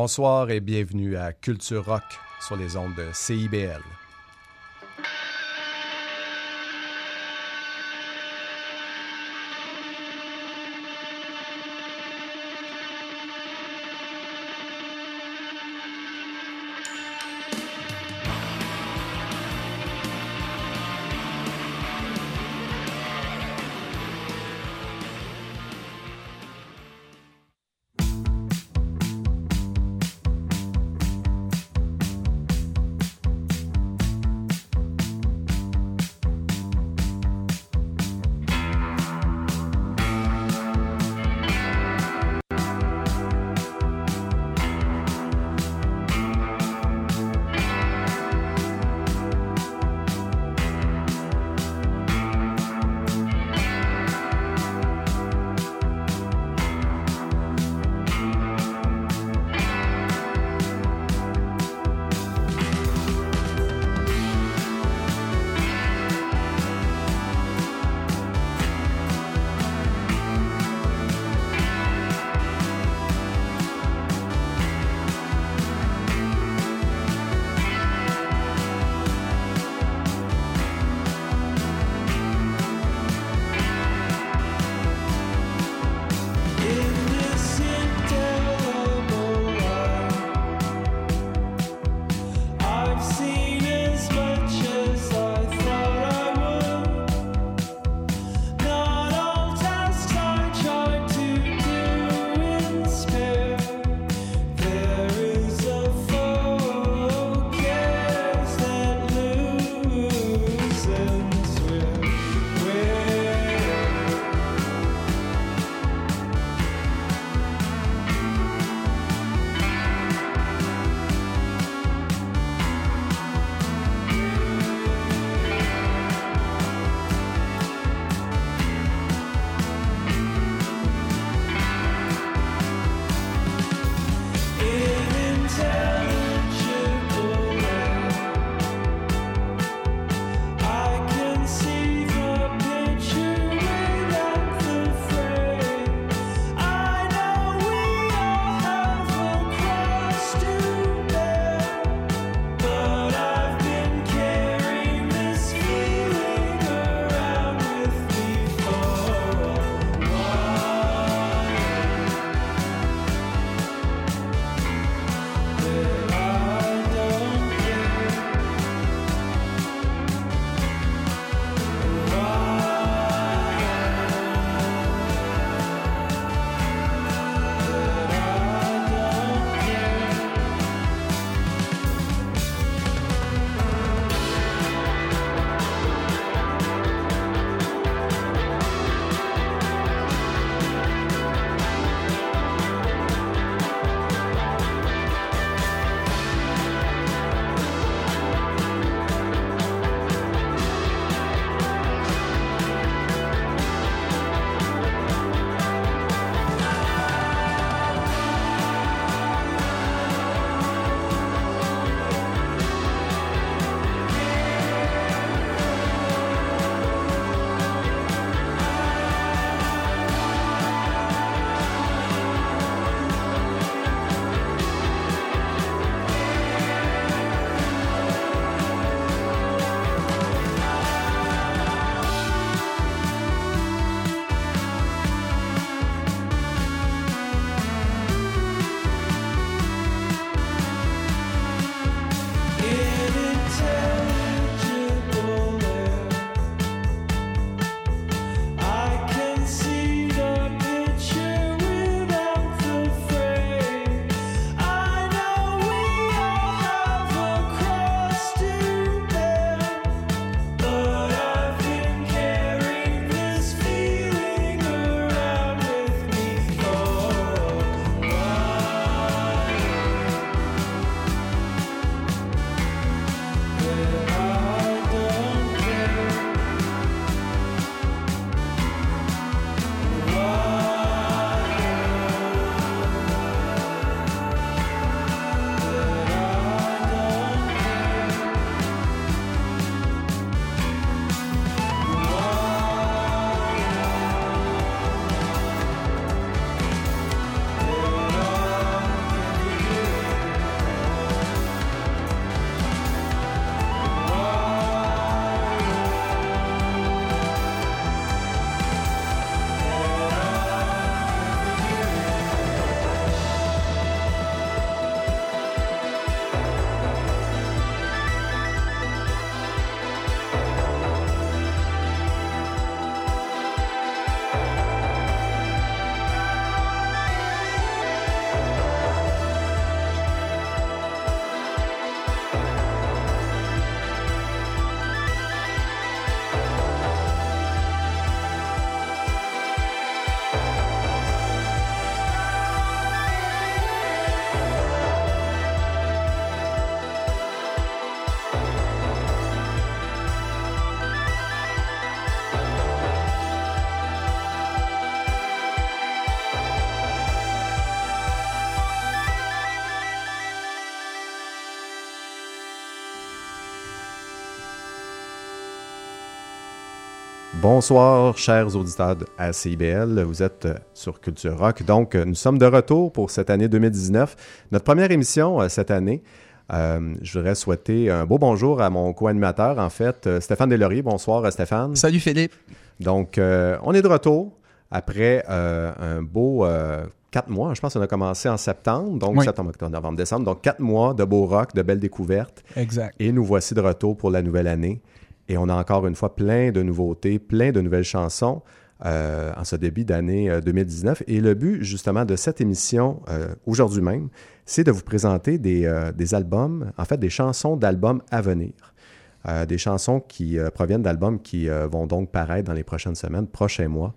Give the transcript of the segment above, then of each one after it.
Bonsoir et bienvenue à Culture Rock sur les ondes de CIBL. Bonsoir, chers auditeurs à CIBL. Vous êtes euh, sur Culture Rock. Donc, euh, nous sommes de retour pour cette année 2019. Notre première émission euh, cette année. je voudrais souhaiter un beau bonjour à mon co-animateur, en fait, Stéphane Delaurier. Bonsoir, Stéphane. Salut, Philippe. Donc, on est de retour après un beau quatre mois. Je pense qu'on a commencé en septembre, donc septembre, octobre, novembre, décembre. Donc, quatre mois de beau rock, de belles découvertes. Exact. Et nous voici de retour pour la nouvelle année. Et on a encore une fois plein de nouveautés, plein de nouvelles chansons euh, en ce début d'année 2019. Euh, Et le but justement de cette émission euh, aujourd'hui même, c'est de vous présenter des, des, albums, en fait des chansons d'albums à venir. des chansons qui proviennent d'albums qui vont donc paraître dans les prochaines semaines, prochains mois.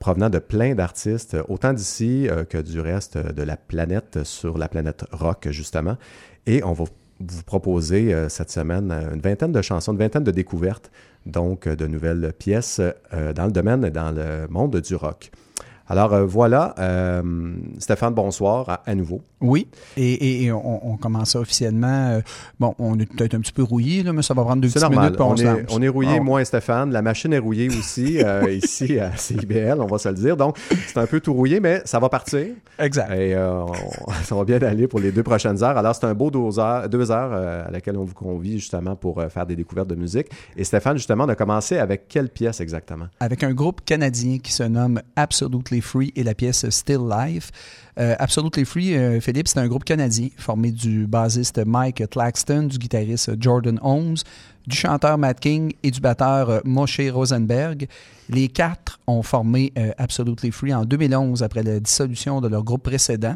provenant de plein d'artistes, autant d'ici que du reste de la planète, sur la planète rock, justement. Et on va vous proposer euh, cette semaine euh, une vingtaine de chansons, une vingtaine de découvertes, donc euh, de nouvelles pièces dans le domaine, dans le monde du rock. Alors euh, voilà, euh, Stéphane, bonsoir à, nouveau. Oui, et, on, commence officiellement. Euh, bon, on est peut-être un petit peu rouillé, là, mais ça va prendre deux petites normal. minutes. On, est, on est rouillé, ah. moi et Stéphane. La machine est rouillée aussi ici à CIBL, on va se le dire. Donc, c'est un peu tout rouillé, mais ça va partir. Exact. Et ça va bien aller pour les deux prochaines heures. Alors, c'est un beau deux heures, deux heures à laquelle on vous convie justement pour faire des découvertes de musique. Et Stéphane, justement, on a commencé avec quelle pièce exactement? Avec un groupe canadien qui se nomme Absolutely Free et la pièce Still Life. Euh, Absolutely Free, euh, Philippe, c'est un groupe canadien formé du bassiste Mike Claxton, du guitariste Jordan Holmes, du chanteur Matt King et du batteur euh, Moshe Rosenberg. Les quatre ont formé Absolutely Free en 2011 après la dissolution de leur groupe précédent.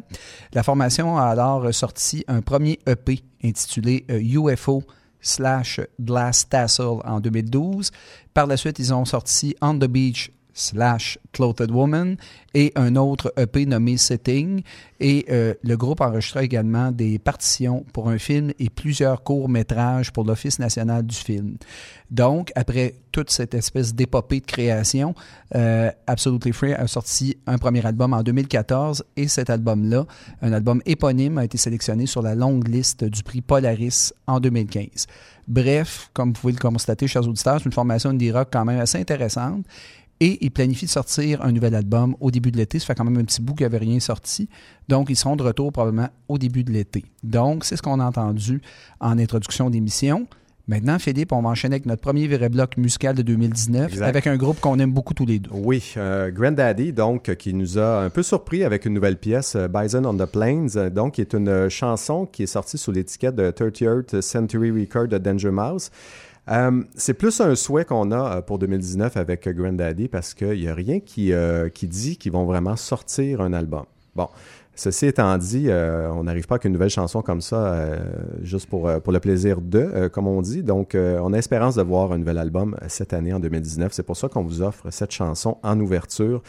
La formation a alors sorti un premier EP intitulé UFO slash Glass Tassel en 2012. Par la suite, ils ont sorti On the Beach slash Clothed Woman et un autre EP nommé Setting. Et euh, le groupe enregistra également des partitions pour un film et plusieurs courts-métrages pour l'Office national du film. Donc, après toute cette espèce d'épopée de création, euh, Absolutely Free a sorti un premier album en 2014 et cet album-là, un album éponyme, a été sélectionné sur la longue liste du prix Polaris en 2015. Bref, comme vous pouvez le constater, chers auditeurs, c'est une formation indie rock quand même assez intéressante et ils planifient de sortir un nouvel album au début de l'été. Ça fait quand même un petit bout qu'il n'y avait rien sorti. Donc, ils seront de retour probablement au début de l'été. Donc, c'est ce qu'on a entendu en introduction d'émission. Maintenant, Philippe, on va enchaîner avec notre premier vrai bloc musical de 2019 avec un groupe qu'on aime beaucoup tous les deux. Oui, euh, Granddaddy, donc, qui nous a un peu surpris avec une nouvelle pièce, euh, Bison on the Plains, euh, donc, qui est une chanson qui est sortie sous l'étiquette de 30th Century Record de Danger Mouse. Euh, c'est plus un souhait qu'on a euh, pour 2019 avec Granddaddy parce qu'il n'y a rien qui, euh, qui dit qu'ils vont vraiment sortir un album. Bon, ceci étant dit, on n'arrive pas avec une nouvelle chanson comme ça juste pour, pour le plaisir de, comme on dit. Donc, on a espérance de voir un nouvel album cette année en 2019. C'est pour ça qu'on vous offre cette chanson en ouverture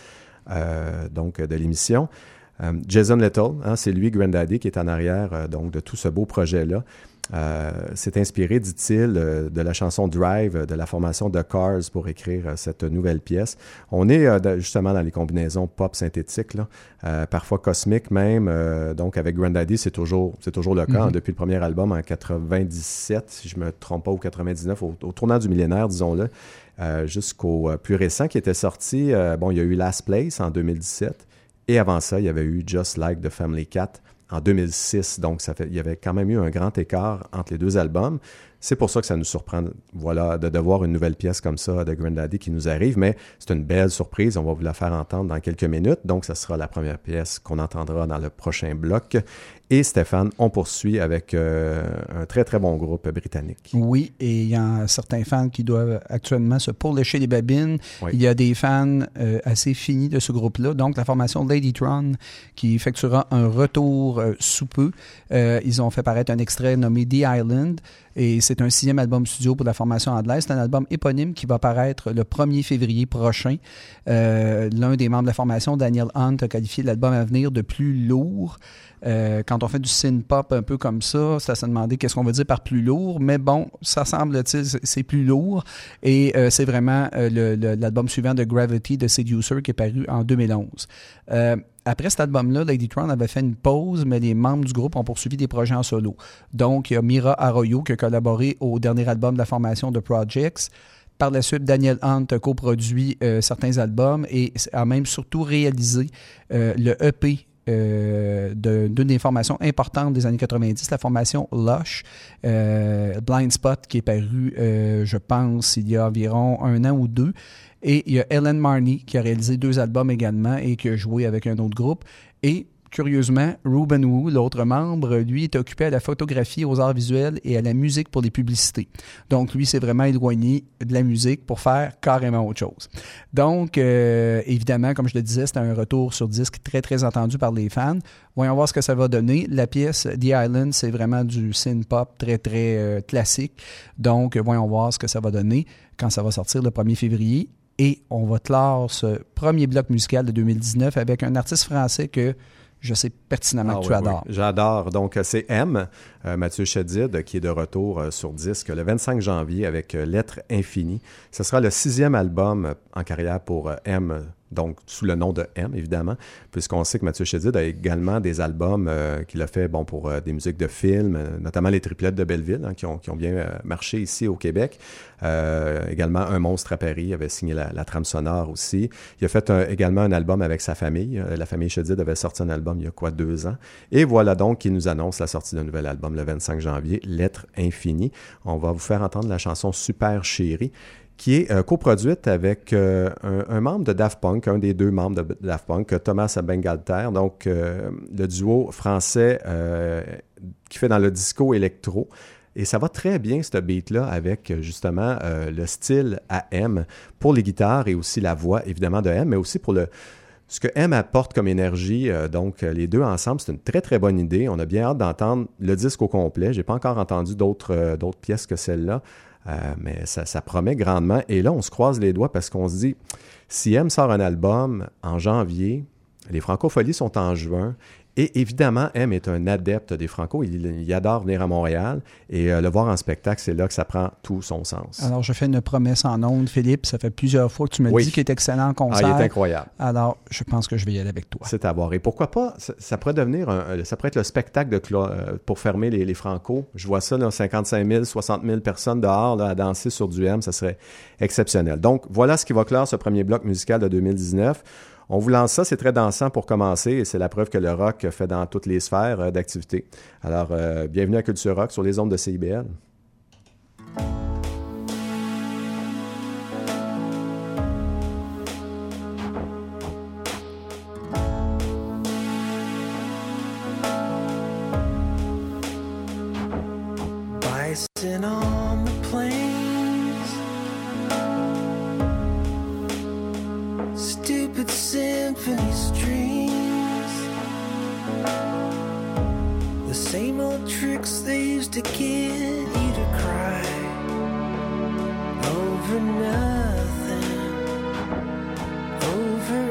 donc de l'émission. Jason Little, hein, c'est lui, Granddaddy, qui est en arrière donc de tout ce beau projet-là. Euh, s'est inspiré, dit-il, euh, de la chanson Drive de la formation de Cars pour écrire euh, cette nouvelle pièce. On est justement dans les combinaisons pop synthétiques, parfois cosmiques même. donc avec Grandaddy, c'est toujours, c'est toujours le cas. Mm-hmm. depuis le premier album en 97, si je me trompe pas, ou 99, au, tournant du millénaire, disons-le, jusqu'au plus récent qui était sorti. bon, il y a eu Last Place en 2017. Et avant ça, il y avait eu Just Like the Family Cat en 2006. Donc, ça fait, il y avait quand même eu un grand écart entre les deux albums. C'est pour ça que ça nous surprend voilà, de, voir une nouvelle pièce comme ça de Grandaddy qui nous arrive, mais c'est une belle surprise. On va vous la faire entendre dans quelques minutes. Donc, ça sera la première pièce qu'on entendra dans le prochain bloc. Et Stéphane, on poursuit avec euh, un très très bon groupe britannique. Oui, et il y a certains fans qui doivent actuellement se pourlécher les babines. Il y a des fans euh, assez finis de ce groupe-là. Donc la formation Ladytron qui effectuera un retour euh, sous peu. ils ont fait paraître un extrait nommé The Island. Et c'est un sixième album studio pour la formation anglaise. C'est un album éponyme qui va paraître le 1er février prochain. L'un des membres de la formation, Daniel Hunt, a qualifié l'album à venir de plus lourd. Euh, quand on fait du synth-pop un peu comme ça, ça se demandait qu'est-ce qu'on veut dire par plus lourd, mais bon, ça semble-t-il, c'est plus lourd. Et euh, c'est vraiment euh, l'album suivant de Gravity de Seducer qui est paru en 2011. après cet album-là, Lady Tron avait fait une pause, mais les membres du groupe ont poursuivi des projets en solo. Donc, il y a Mira Arroyo qui a collaboré au dernier album de la formation de Projects. Par la suite, Daniel Hunt a coproduit certains albums et a même surtout réalisé le EP euh, d'une des formations importantes des années 90, la formation Lush, Blind Spot, qui est paru, je pense, il y a environ un an ou deux. Et il y a Ellen Marney, qui a réalisé deux albums également et qui a joué avec un autre groupe. Et Curieusement, Ruben Wu, l'autre membre, lui est occupé à la photographie, aux arts visuels et à la musique pour les publicités. Donc, lui s'est vraiment éloigné de la musique pour faire carrément autre chose. Donc, euh, évidemment, comme je le disais, c'est un retour sur disque très, très entendu par les fans. Voyons voir ce que ça va donner. La pièce The Island, c'est vraiment du synth-pop très, très euh, classique. Donc, voyons voir ce que ça va donner quand ça va sortir le 1er février. Et on va clore ce premier bloc musical de 2019 avec un artiste français que je sais pertinemment ah que tu adores. J'adore. Donc, c'est M, Mathieu Chedid, qui est de retour euh, sur disque le 25 janvier avec euh, Lettre infinie. Ce sera le sixième album en carrière pour M donc sous le nom de M, évidemment, puisqu'on sait que Mathieu Chédid a également des albums euh, qu'il a fait bon, pour euh, des musiques de films, euh, notamment les triplettes de Belleville, hein, qui, ont, bien marché ici au Québec. également, Un monstre à Paris, avait signé la, trame sonore aussi. Il a fait également un album avec sa famille. la famille Chédid avait sorti un album il y a quoi, deux ans. Et voilà donc qu'il nous annonce la sortie d'un nouvel album le 25 janvier, Lettre infinie. On va vous faire entendre la chanson Super chérie qui est euh, coproduite avec euh, un, membre de Daft Punk, un des deux membres de Daft Punk, Thomas Bengalter, donc euh, le duo français qui fait dans le disco électro. Et ça va très bien, ce beat-là, avec justement le style à M pour les guitares et aussi la voix, évidemment, de M, mais aussi pour le, ce que M apporte comme énergie. donc, les deux ensemble, c'est une très, très bonne idée. On a bien hâte d'entendre le disque au complet. Je n'ai pas encore entendu d'autres pièces que celle-là. Euh, mais ça, promet grandement. Et là, on se croise les doigts parce qu'on se dit, si M sort un album en janvier, les francopholies sont en juin, et évidemment, M est un adepte des Franco. Il, adore venir à Montréal et euh, le voir en spectacle, c'est là que ça prend tout son sens. Alors, je fais une promesse en ondes, Philippe. Ça fait plusieurs fois que tu me dis qu'il est excellent en concert. Ah, il est incroyable. Alors, je pense que je vais y aller avec toi. C'est à voir. Et pourquoi pas, ça, pourrait devenir, ça pourrait être le spectacle de euh, pour fermer les, Franco. Je vois ça, là, 55 000, 60 000 personnes dehors à danser sur du M. Ça serait exceptionnel. Donc, voilà ce qui va clore ce premier bloc musical de 2019. On vous lance ça, c'est très dansant pour commencer et c'est la preuve que le rock fait dans toutes les sphères euh, d'activité. Alors, euh, bienvenue à Culture Rock sur les ondes de CIBL. symphony's dreams. The same old tricks they used to get you to cry over nothing, over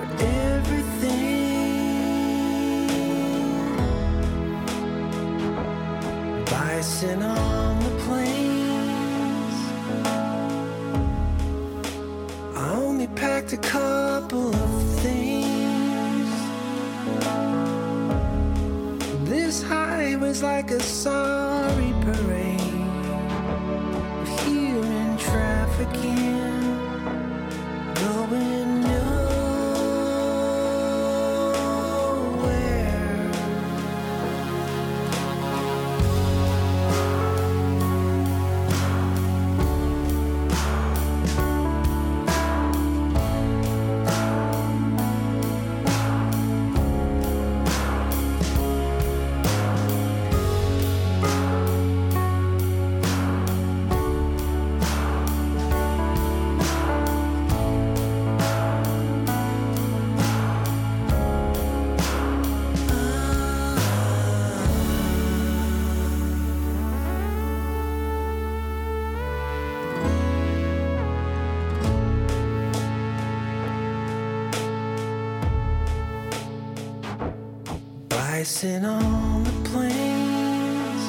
everything. Bison on the plains. I only packed a couple of this highway's like a sorry parade of human trafficking. Icing on the plains.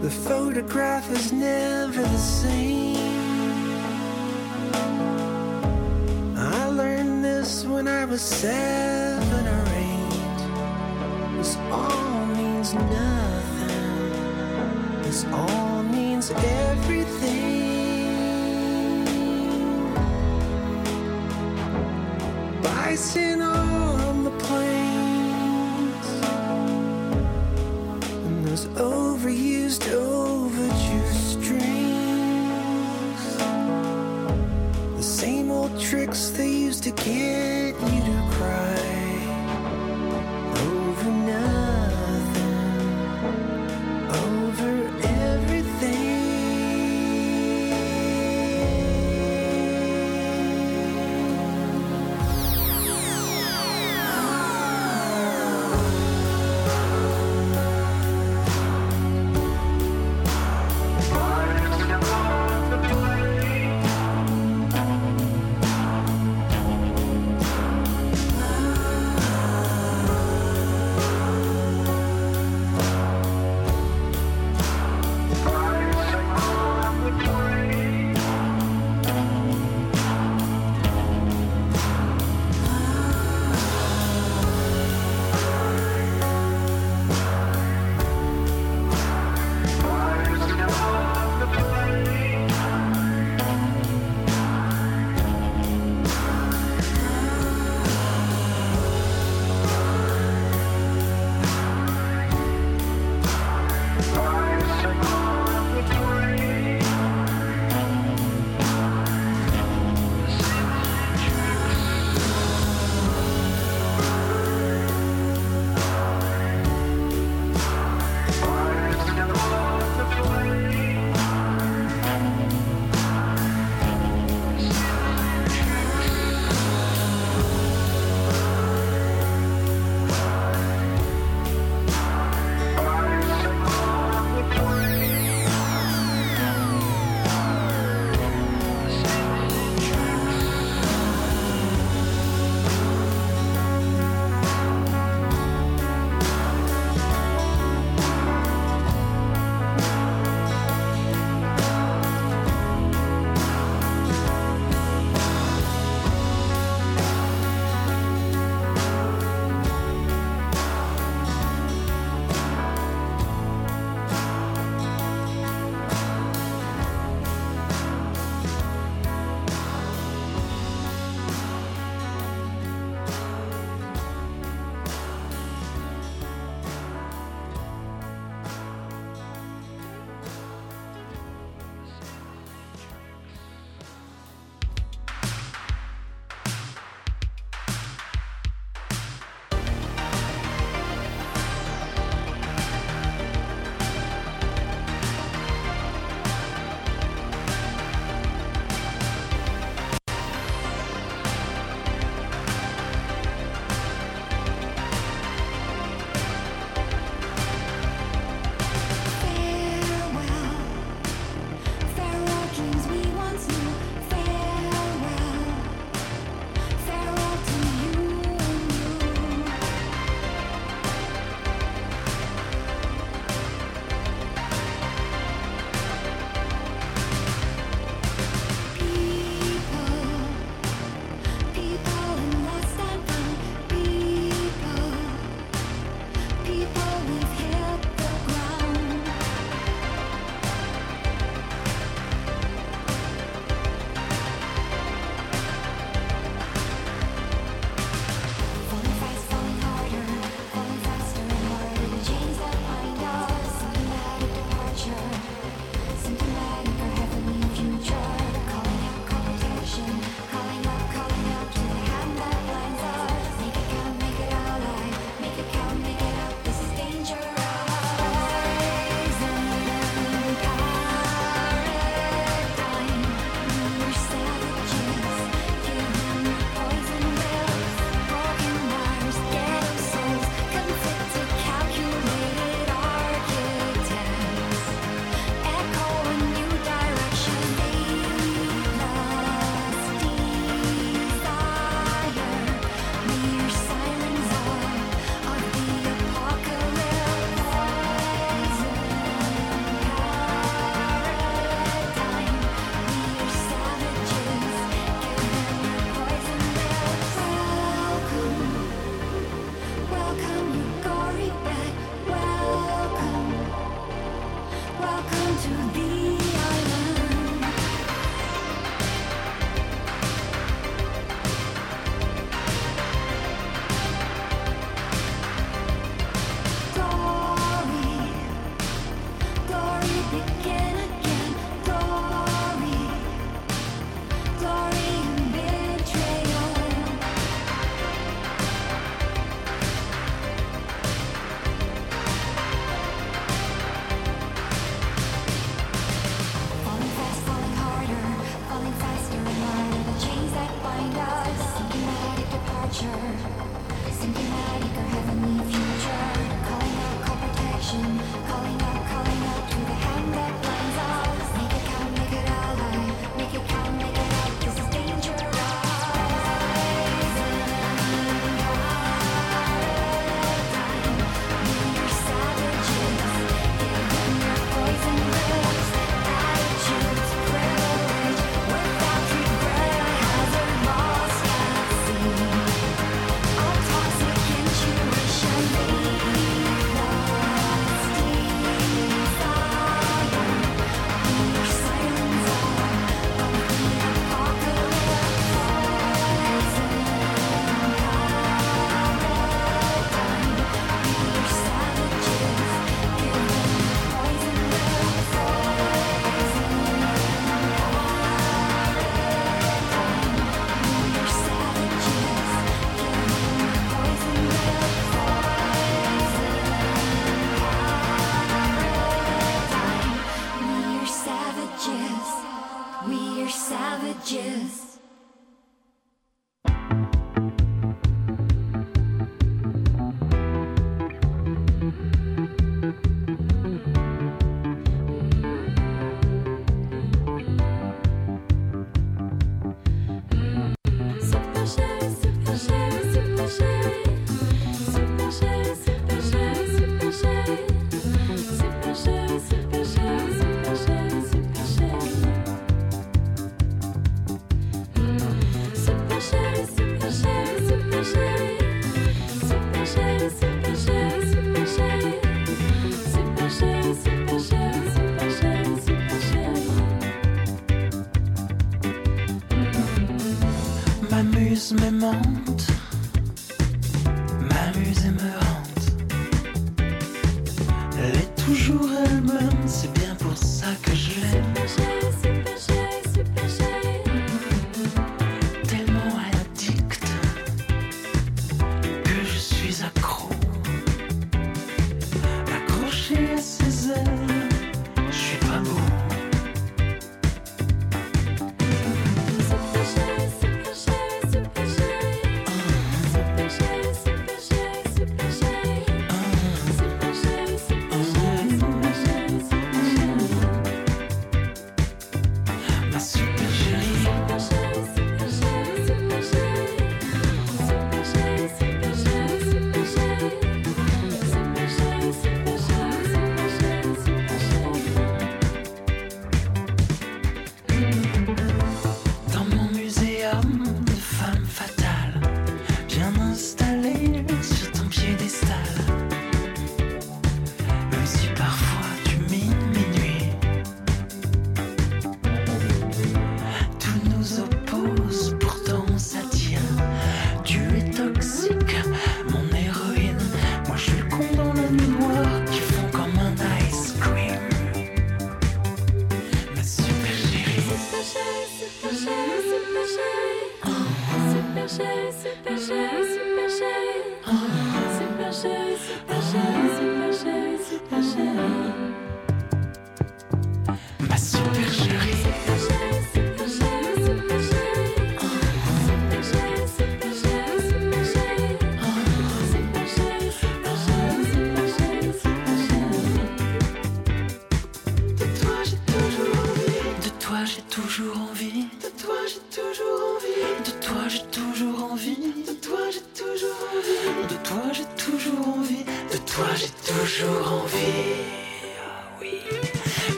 The photograph is never the same. I learned this when I was seven or eight. This all means nothing. This all means everything. Bison on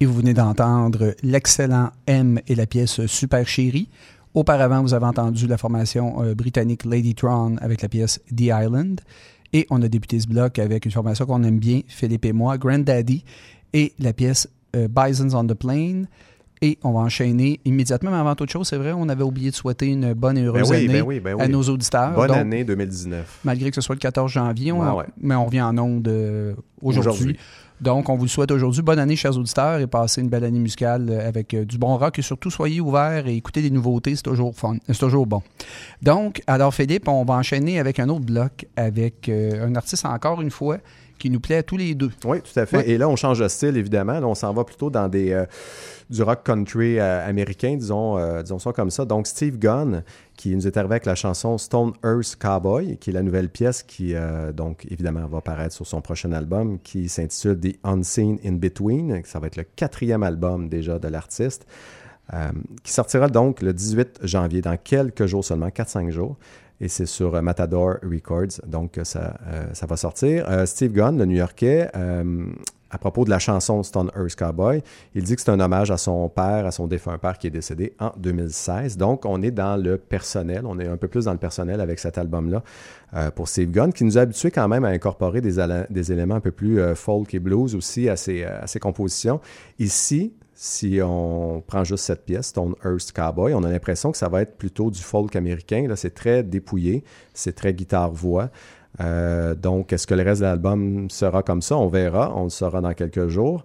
Et vous venez d'entendre l'excellent M et la pièce Super Chérie. Auparavant, vous avez entendu la formation euh, britannique Ladytron avec la pièce The Island. Et on a débuté ce bloc avec une formation qu'on aime bien, Philippe et moi, Granddaddy, et la pièce euh, Bisons on the Plain. Et on va enchaîner immédiatement. Mais avant toute chose, c'est vrai, on avait oublié de souhaiter une bonne et heureuse Ben oui, année ben oui, ben oui. à nos auditeurs. Bonne Donc, année 2019. malgré que ce soit le 14 janvier, on- Ouais, ouais. mais on revient en onde euh, aujourd'hui. Aujourd'hui. Donc, on vous souhaite aujourd'hui. Bonne année, chers auditeurs, et passez une belle année musicale euh, avec euh, du bon rock et surtout soyez ouverts et écoutez des nouveautés, c'est toujours fun, c'est toujours bon. Donc, alors Philippe, on va enchaîner avec un autre bloc avec euh, un artiste encore une fois qui nous plaît à tous les deux. Oui, tout à fait. Ouais. Et là, on change de style, évidemment. Là, on s'en va plutôt dans des, euh, du rock country euh, américain, disons, euh, disons ça comme ça. Donc, Steve Gunn, qui nous est arrivé avec la chanson Stone Earth Cowboy, qui est la nouvelle pièce qui, donc, évidemment, va paraître sur son prochain album, qui s'intitule The Unseen in Between. Ça va être le quatrième album déjà de l'artiste. qui sortira donc le 18 janvier, dans quelques jours seulement, 4-5 jours. Et c'est sur euh, Matador Records, donc euh, ça, euh, ça va sortir. Steve Gunn, le New-Yorkais, à propos de la chanson Stone Earth Cowboy, il dit que c'est un hommage à son père, à son défunt père qui est décédé en 2016. Donc, on est dans le personnel, on est un peu plus dans le personnel avec cet album-là pour Steve Gunn, qui nous a habitués quand même à incorporer des, éléments un peu plus folk et blues aussi à ses, à ses compositions. Ici, si on prend juste cette pièce, Stone Earth Cowboy, on a l'impression que ça va être plutôt du folk américain. Là, c'est très dépouillé, c'est très guitare-voix. Euh, donc, est-ce que le reste de l'album sera comme ça? On verra. On le saura dans quelques jours.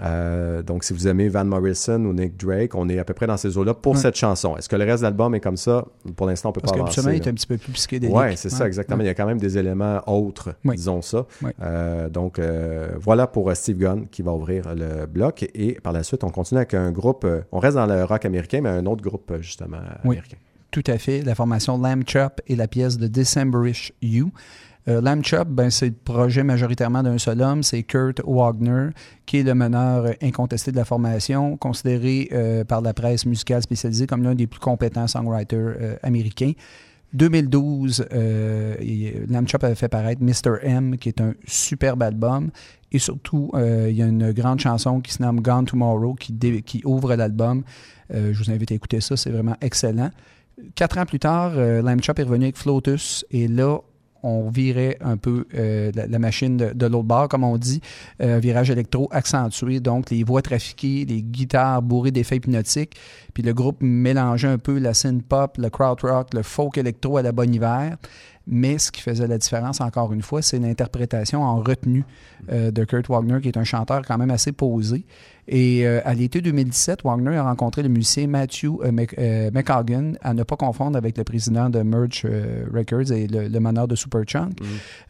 Euh, donc, si vous aimez Van Morrison ou Nick Drake, on est à peu près dans ces eaux-là pour Ouais. cette chanson. Est-ce que le reste de l'album est comme ça? Pour l'instant, on peut Parce pas que avancer. il là. est un petit peu plus psychédélique. Oui, c'est ça, Ouais. exactement. Il y a quand même des éléments autres, Oui. disons ça. Oui. Euh, donc, euh, voilà pour Steve Gunn qui va ouvrir le bloc. Et par la suite, on continue avec un groupe, on reste dans le rock américain, mais un autre groupe, justement, Oui. américain. Tout à fait. La formation Lamb Chop et la pièce de Decemberish You. Euh, Lamb Chop, ben, c'est le projet majoritairement d'un seul homme, c'est Kurt Wagner, qui est le meneur incontesté de la formation, considéré euh, par la presse musicale spécialisée comme l'un des plus compétents songwriters euh, américains. 2012, euh, et Lamb Chop avait fait paraître Mr. M, qui est un superbe album. Et surtout, il y a une grande chanson qui se nomme Gone Tomorrow, qui, ouvre l'album. Je vous invite à écouter ça, c'est vraiment excellent. Quatre ans plus tard, Lamb Chop est revenu avec Flotus, et là, on virait un peu euh, la, machine de, de l'autre bord, comme on dit, euh, virage électro accentué, donc les voix trafiquées, les guitares bourrées d'effets hypnotiques, puis le groupe mélangeait un peu la synth pop, le crowd rock, le folk électro à la bonne hiver. Mais ce qui faisait la différence, encore une fois, c'est l'interprétation en retenue euh, de Kurt Wagner, qui est un chanteur quand même assez posé. Et euh, à l'été 2017, Wagner a rencontré le musicien Matthew euh, euh, McHagan, à ne pas confondre avec le président de Merge Records et le, le meneur de Superchunk.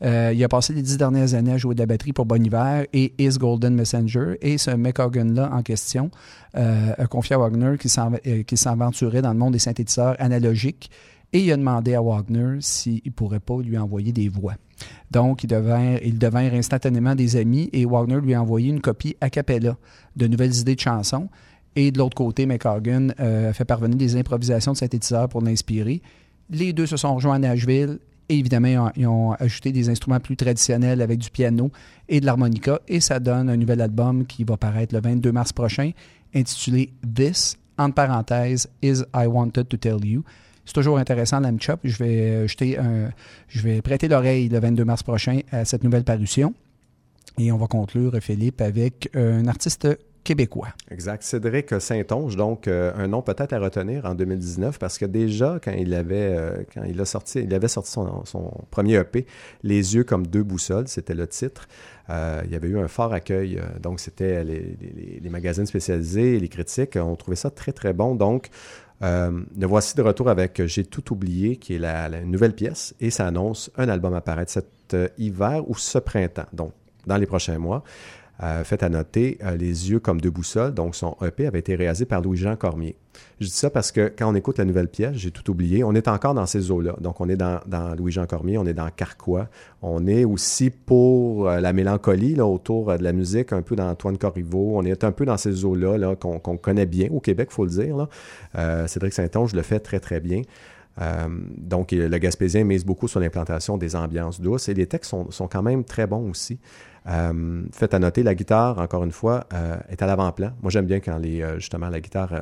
Euh, il a passé les dix dernières années à jouer de la batterie pour Bon Iver et Is Golden Messenger. Et ce McHagan-là en question a confié à Wagner qu'il s'aventurait dans le monde des synthétiseurs analogiques. Et il a demandé à Wagner s'il ne pourrait pas lui envoyer des voix. Donc, ils devinrent, instantanément des amis et Wagner lui a envoyé une copie a cappella de nouvelles idées de chansons. Et de l'autre côté, McHagan euh, a fait parvenir des improvisations de synthétiseurs pour l'inspirer. Les deux se sont rejoints à Nashville. Et évidemment, ils ont, ils ont ajouté des instruments plus traditionnels avec du piano et de l'harmonica. Et ça donne un nouvel album qui va paraître le 22 mars prochain, intitulé This, entre parenthèses, Is I Wanted to Tell You. C'est toujours intéressant, l'Am Chop. Je vais, euh, jeter je vais prêter l'oreille le 22 mars prochain à cette nouvelle parution. Et on va conclure, Philippe, avec un artiste québécois. Exact. Cédric Saint-Onge, donc euh, un nom peut-être à retenir en 2019 parce que déjà, quand il avait, euh, quand il sorti, il avait sorti son, premier EP, Les yeux comme deux boussoles, c'était le titre. Il y avait eu un fort accueil. donc, c'était les, magazines spécialisés les critiques ont trouvé ça très, très bon. Donc, euh, voici de retour avec J'ai tout oublié, qui est la, la nouvelle pièce, et ça annonce un album à paraître cet euh, hiver ou ce printemps, donc dans les prochains mois. Euh, fait à noter, euh, Les yeux comme deux boussoles, donc son EP avait été réalisé par Louis-Jean Cormier. Je dis ça parce que quand on écoute la nouvelle pièce, j'ai tout oublié, on est encore dans ces eaux-là. Donc on est dans, Louis-Jean Cormier, on est dans Carquois, on est aussi pour euh, la mélancolie là, autour euh, de la musique, un peu dans Antoine Corriveau, on est un peu dans ces eaux-là là, qu'on connaît bien au Québec, il faut le dire. Cédric Saint-Onge le fait très très bien. Donc, le Gaspésien mise beaucoup sur l'implantation des ambiances douces et les textes sont, sont quand même très bons aussi. Euh, faites à noter, la guitare, encore une fois, euh, est à l'avant-plan. Moi, j'aime bien quand les, euh, justement la guitare euh,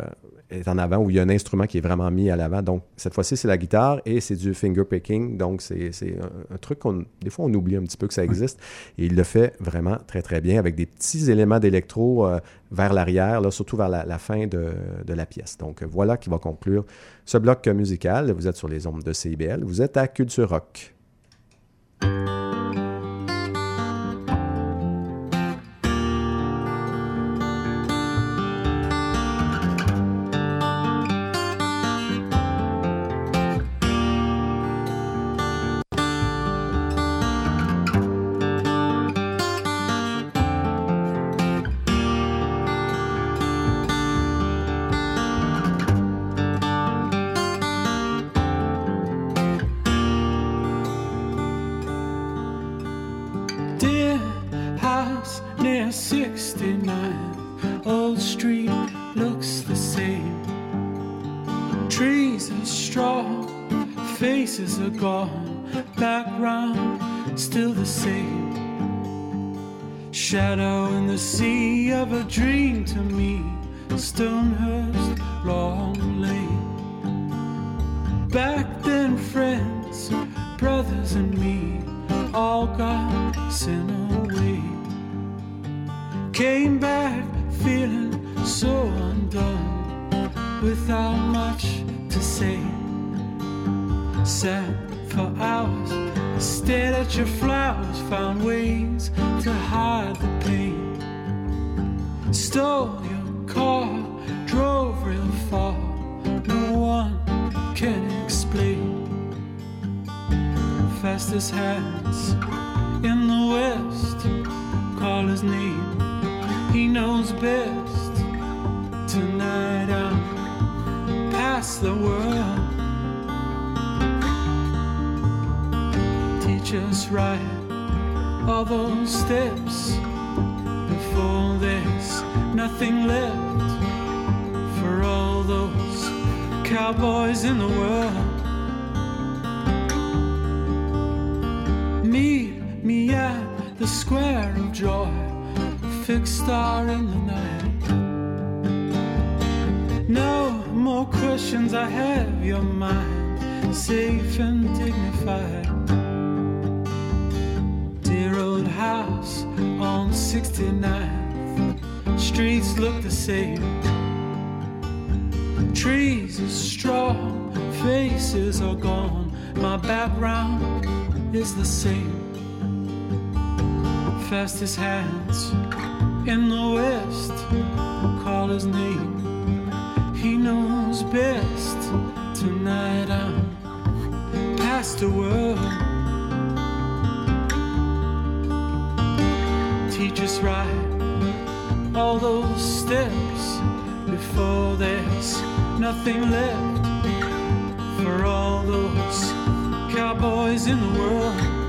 est en avant, où il y a un instrument qui est vraiment mis à l'avant. Donc, cette fois-ci, c'est la guitare et c'est du finger picking. Donc, c'est un, un truc qu'on, des fois, on oublie un petit peu que ça existe. Et il le fait vraiment très, très bien avec des petits éléments d'électro vers l'arrière, là, surtout vers la, la fin de, de la pièce. Donc, voilà qui va conclure ce bloc musical. Vous êtes sur les ondes de CIBL. Vous êtes à Culture Rock. Cowboys in the world. Meet me at the square of joy, fixed star in the night. No more questions, I have your mind safe and dignified. Dear old house on 69th, streets look the same. Trees are strong, faces are gone, my background is the same. Fastest hands in the west, call his name. He knows best. Tonight I'm past the world. Teach us right all those steps before there's nothing left for all those cowboys in the world.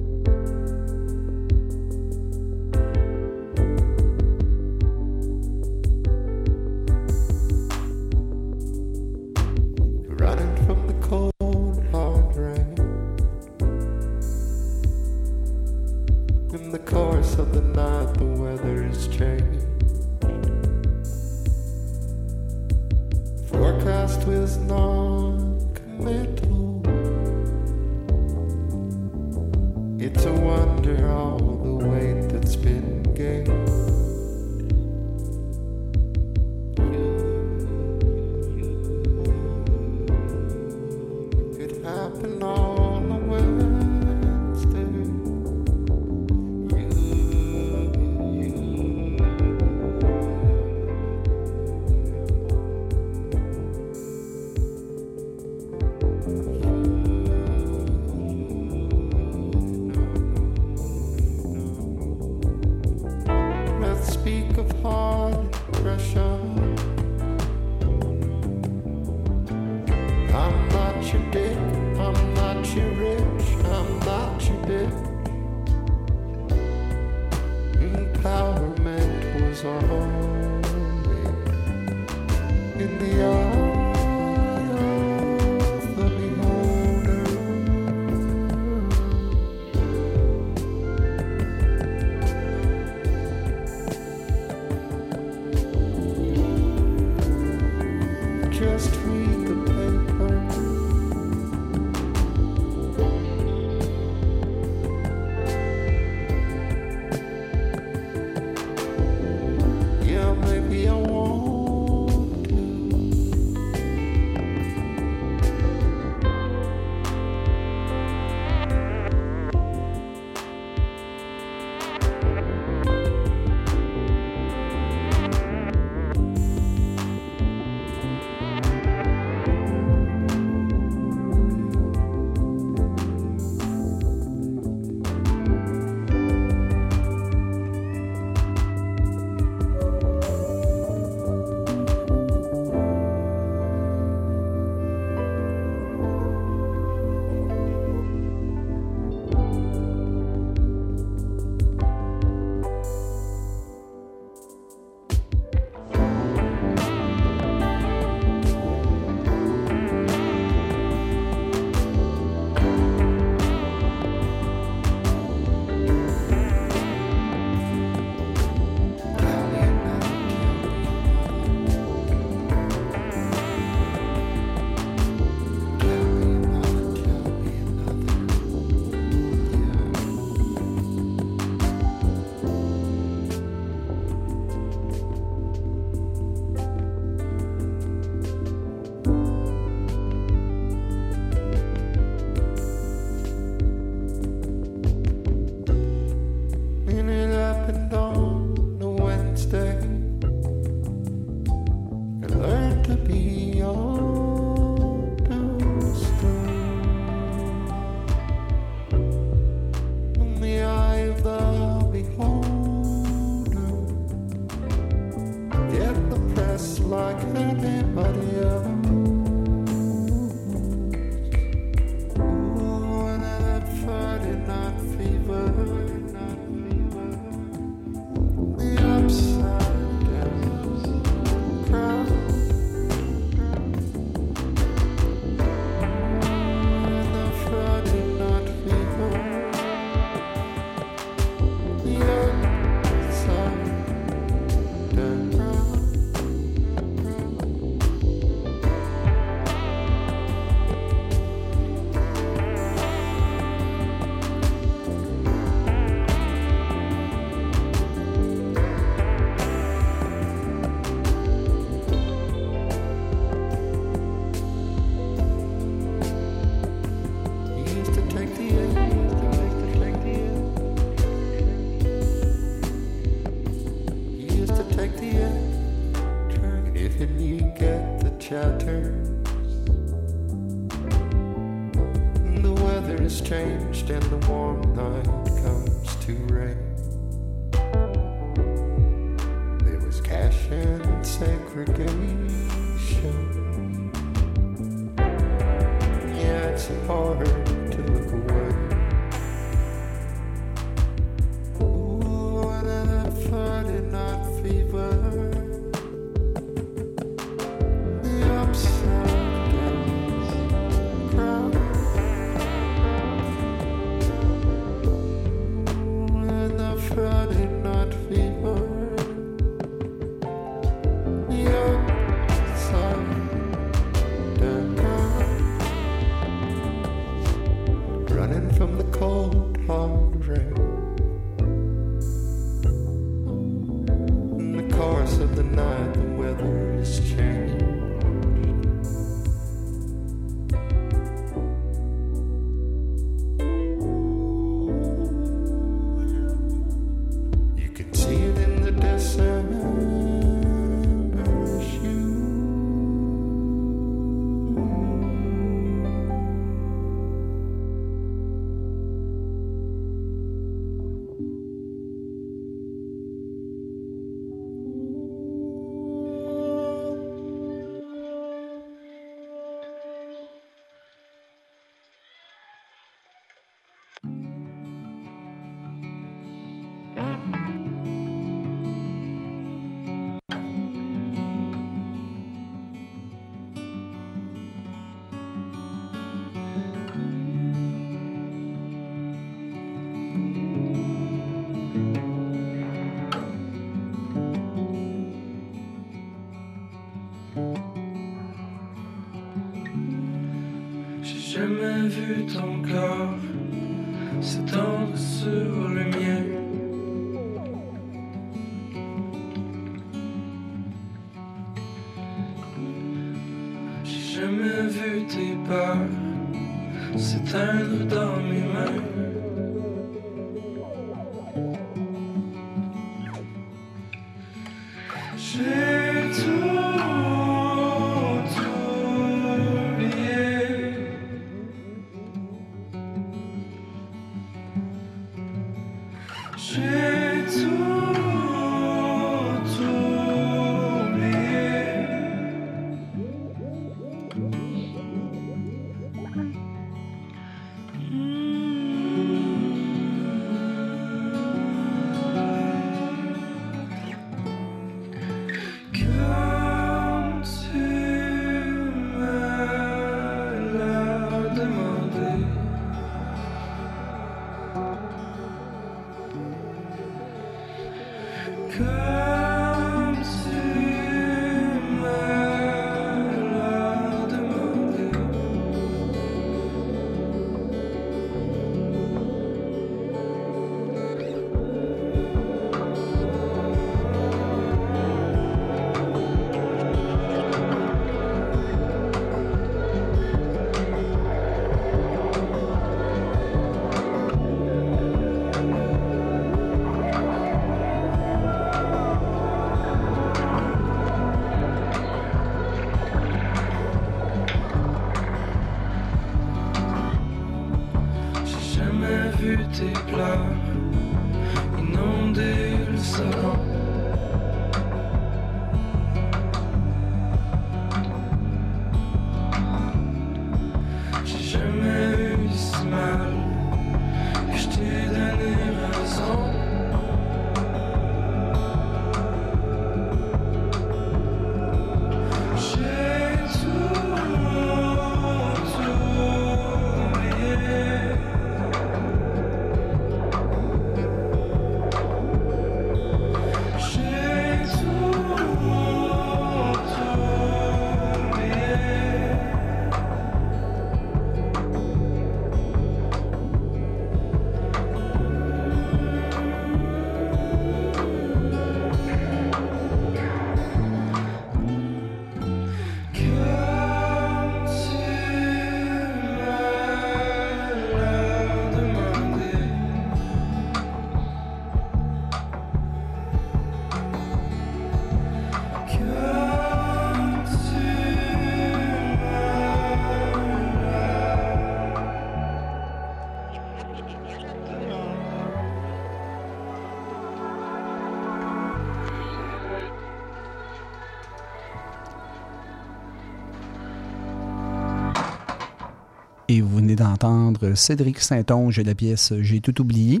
D'entendre Cédric Saint-Onge et la pièce J'ai tout oublié.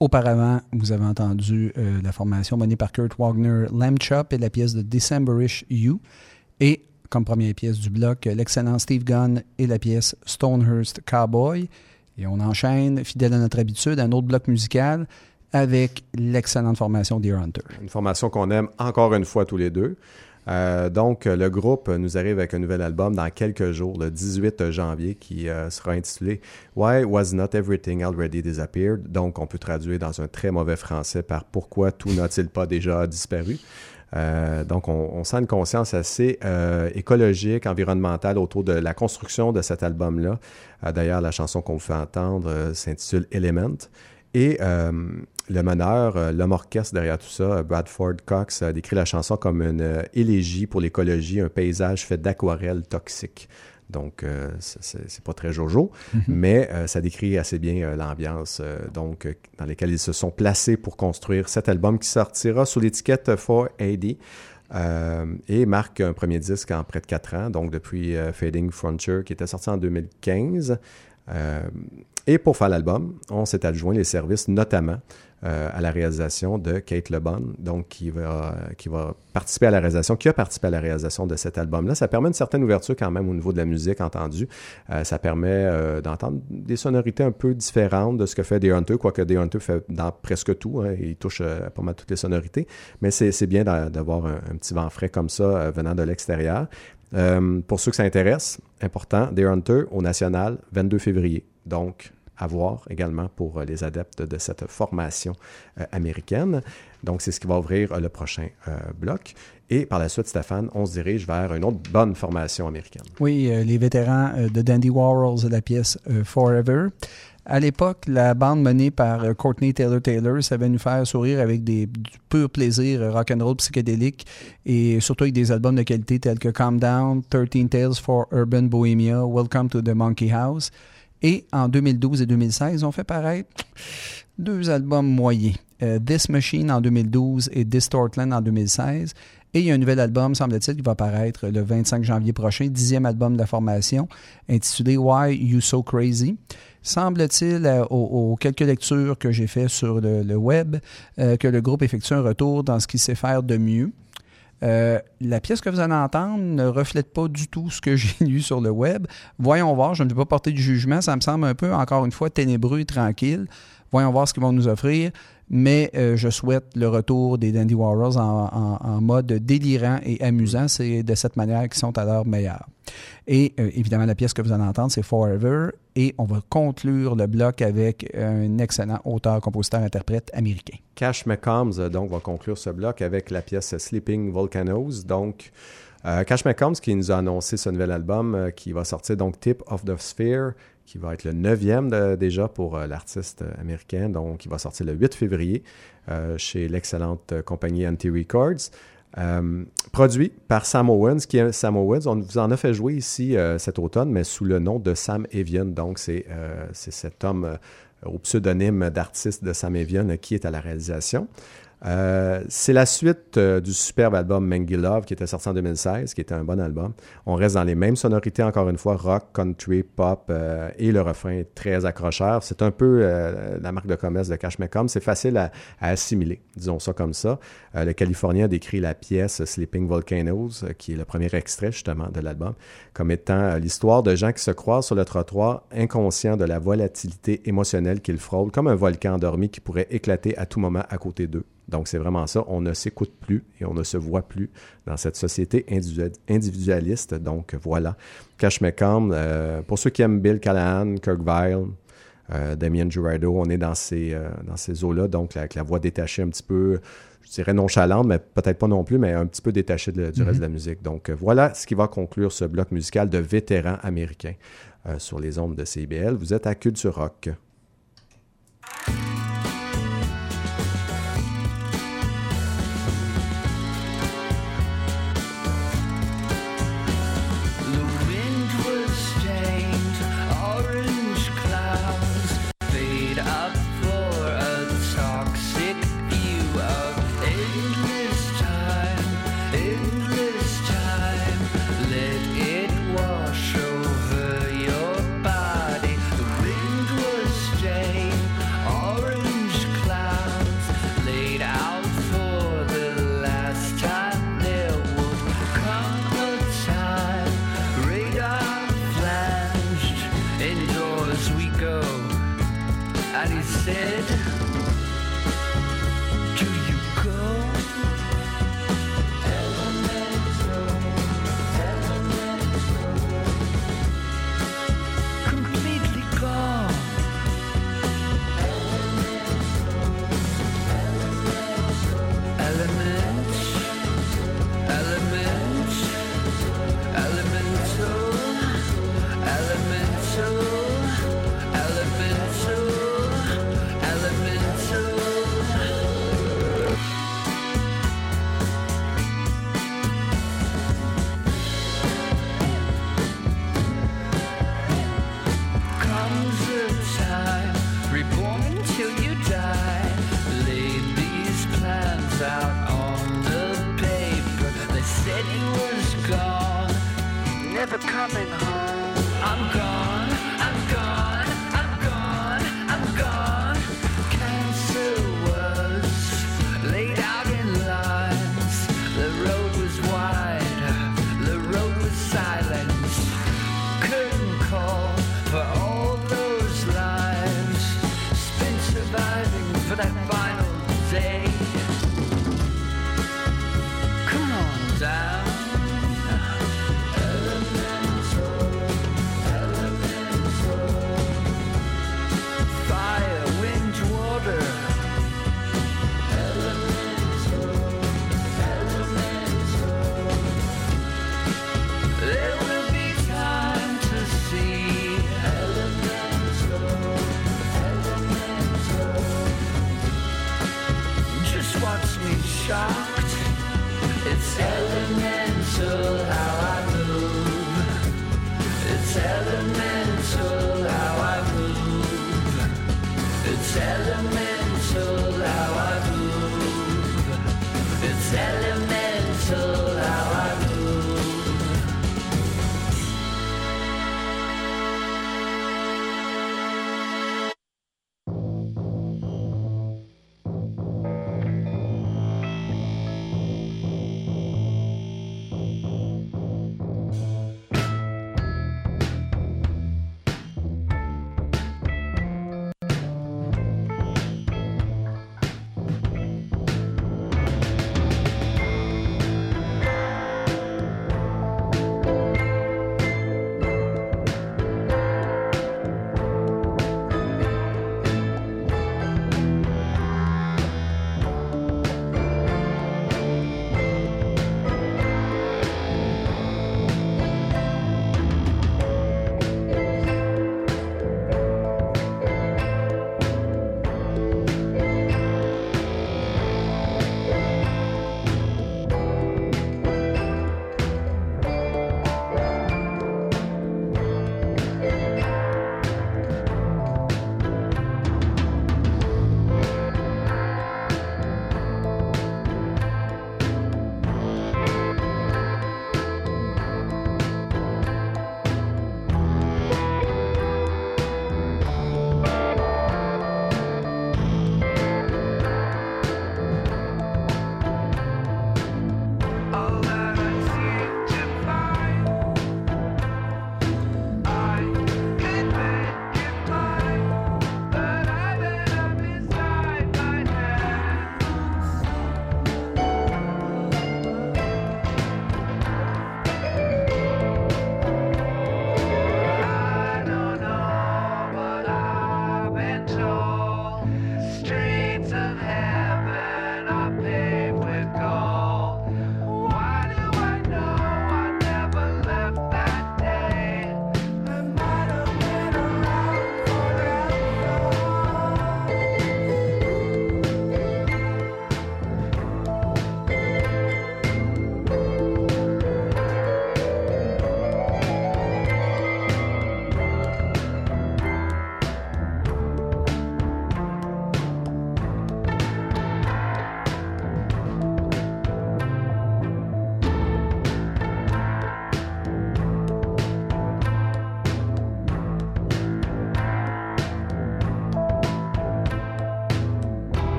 Auparavant, vous avez entendu euh, la formation menée par Kurt Wagner, Lamb Chop et la pièce de Decemberish You. Et comme première pièce du bloc, l'excellent Steve Gunn et la pièce Stonehurst Cowboy. Et on enchaîne, fidèle à notre habitude, un autre bloc musical avec l'excellente formation Deer Hunter. Une formation qu'on aime encore une fois tous les deux. Euh, donc, le groupe nous arrive avec un nouvel album dans quelques jours, le 18 janvier, qui euh, sera intitulé Why Was Not Everything Already Disappeared? Donc, on peut traduire dans un très mauvais français par Pourquoi tout n'a-t-il pas déjà disparu? Euh, donc, on, on, sent une conscience assez écologique, environnementale autour de la construction de cet album-là. D'ailleurs, la chanson qu'on vous fait entendre s'intitule Element. Et le meneur, l'homme orchestre derrière tout ça, Bradford Cox, a décrit la chanson comme une élégie pour l'écologie, un paysage fait d'aquarelles toxiques. Donc, euh, c'est pas très jojo, mm -hmm. mais euh, ça décrit assez bien euh, l'ambiance donc dans laquelle ils se sont placés pour construire cet album qui sortira sous l'étiquette 4AD. et marque un premier disque en près de 4 ans, donc depuis Fading Frontier qui était sorti en 2015. et pour faire l'album, on s'est adjoint les services notamment euh, à la réalisation de Kate LeBon, donc qui va, qui va participer à la réalisation, qui a participé à la réalisation de cet album-là. Ça permet une certaine ouverture quand même au niveau de la musique entendue. Euh, ça permet euh, d'entendre des sonorités un peu différentes de ce que fait The Hunter, quoique The Hunter fait dans presque tout. Hein, il touche pas mal toutes les sonorités, mais c'est bien d'avoir un, un, petit vent frais comme ça venant de l'extérieur. pour ceux que ça intéresse, important, The Hunter au National, 22 février. Donc, à voir également pour euh, les adeptes de cette formation euh, américaine. Donc, c'est ce qui va ouvrir euh, le prochain bloc. Et par la suite, Stéphane, on se dirige vers une autre bonne formation américaine. Oui, les vétérans de Dandy Warhols la pièce Forever. À l'époque, la bande menée par Courtney Taylor Taylor savait nous faire sourire avec des, du pur plaisir rock'n'roll psychédélique et surtout avec des albums de qualité tels que Calm Down, 13 Tales for Urban Bohemia, Welcome to the Monkey House. Et en 2012 et 2016, ils ont fait paraître deux albums moyens. Euh, This Machine en 2012 et Distortland en 2016. Et il y a un nouvel album, semble-t-il, qui va paraître le 25 janvier prochain, dixième album de la formation, intitulé Why You So Crazy. Semble-t-il, euh, aux, quelques lectures que j'ai faites sur le, le web, euh, que le groupe effectue un retour dans ce qu'il sait faire de mieux. Euh, la pièce que vous allez entendre ne reflète pas du tout ce que j'ai lu sur le web. Voyons voir, je ne vais pas porter du jugement, ça me semble un peu, encore une fois, ténébreux et tranquille. Voyons voir ce qu'ils vont nous offrir. Mais euh, je souhaite le retour des Dandy Warriors en, mode délirant et amusant. C'est de cette manière qu'ils sont à leur meilleur. Et euh, évidemment, la pièce que vous allez entendre, c'est Forever. Et on va conclure le bloc avec un excellent auteur, compositeur, interprète américain. Cash McCombs, donc, va conclure ce bloc avec la pièce Sleeping Volcanoes. Donc, euh, Cash McCombs qui nous a annoncé ce nouvel album euh, qui va sortir, donc Tip of the Sphere, qui va être le neuvième déjà pour euh, l'artiste américain, donc qui va sortir le 8 février euh, chez l'excellente compagnie Anti Records. Euh, produit par Sam Owens, qui est Sam Owens. On vous en a fait jouer ici euh, cet automne, mais sous le nom de Sam Evian. Donc, c'est euh, cet homme au pseudonyme d'artiste de Sam Evian qui est à la réalisation. Euh, c'est la suite euh, du superbe album Mengi Love qui était sorti en 2016, qui était un bon album. On reste dans les mêmes sonorités, encore une fois, rock, country, pop, euh, et le refrain est très accrocheur. C'est un peu la marque de commerce de Cash McComb. C'est facile à, à, assimiler, disons ça comme ça. le Californien décrit la pièce Sleeping Volcanoes, qui est le premier extrait justement de l'album, comme étant l'histoire de gens qui se croisent sur le trottoir, inconscients de la volatilité émotionnelle qu'ils frôlent, comme un volcan endormi qui pourrait éclater à tout moment à côté d'eux. Donc, c'est vraiment ça. On ne s'écoute plus et on ne se voit plus dans cette société individualiste. Donc, voilà. Cash McComb, euh, pour ceux qui aiment Bill Callahan, Kirk Vile, euh, Damien Girardo, on est dans ces, euh, dans ces eaux-là. Donc, avec la voix détachée un petit peu, je dirais nonchalante, mais peut-être pas non plus, mais un petit peu détachée de, du mm -hmm. reste de la musique. Donc, voilà ce qui va conclure ce bloc musical de vétérans américains sur les ondes de CBL. Vous êtes à Culture Rock.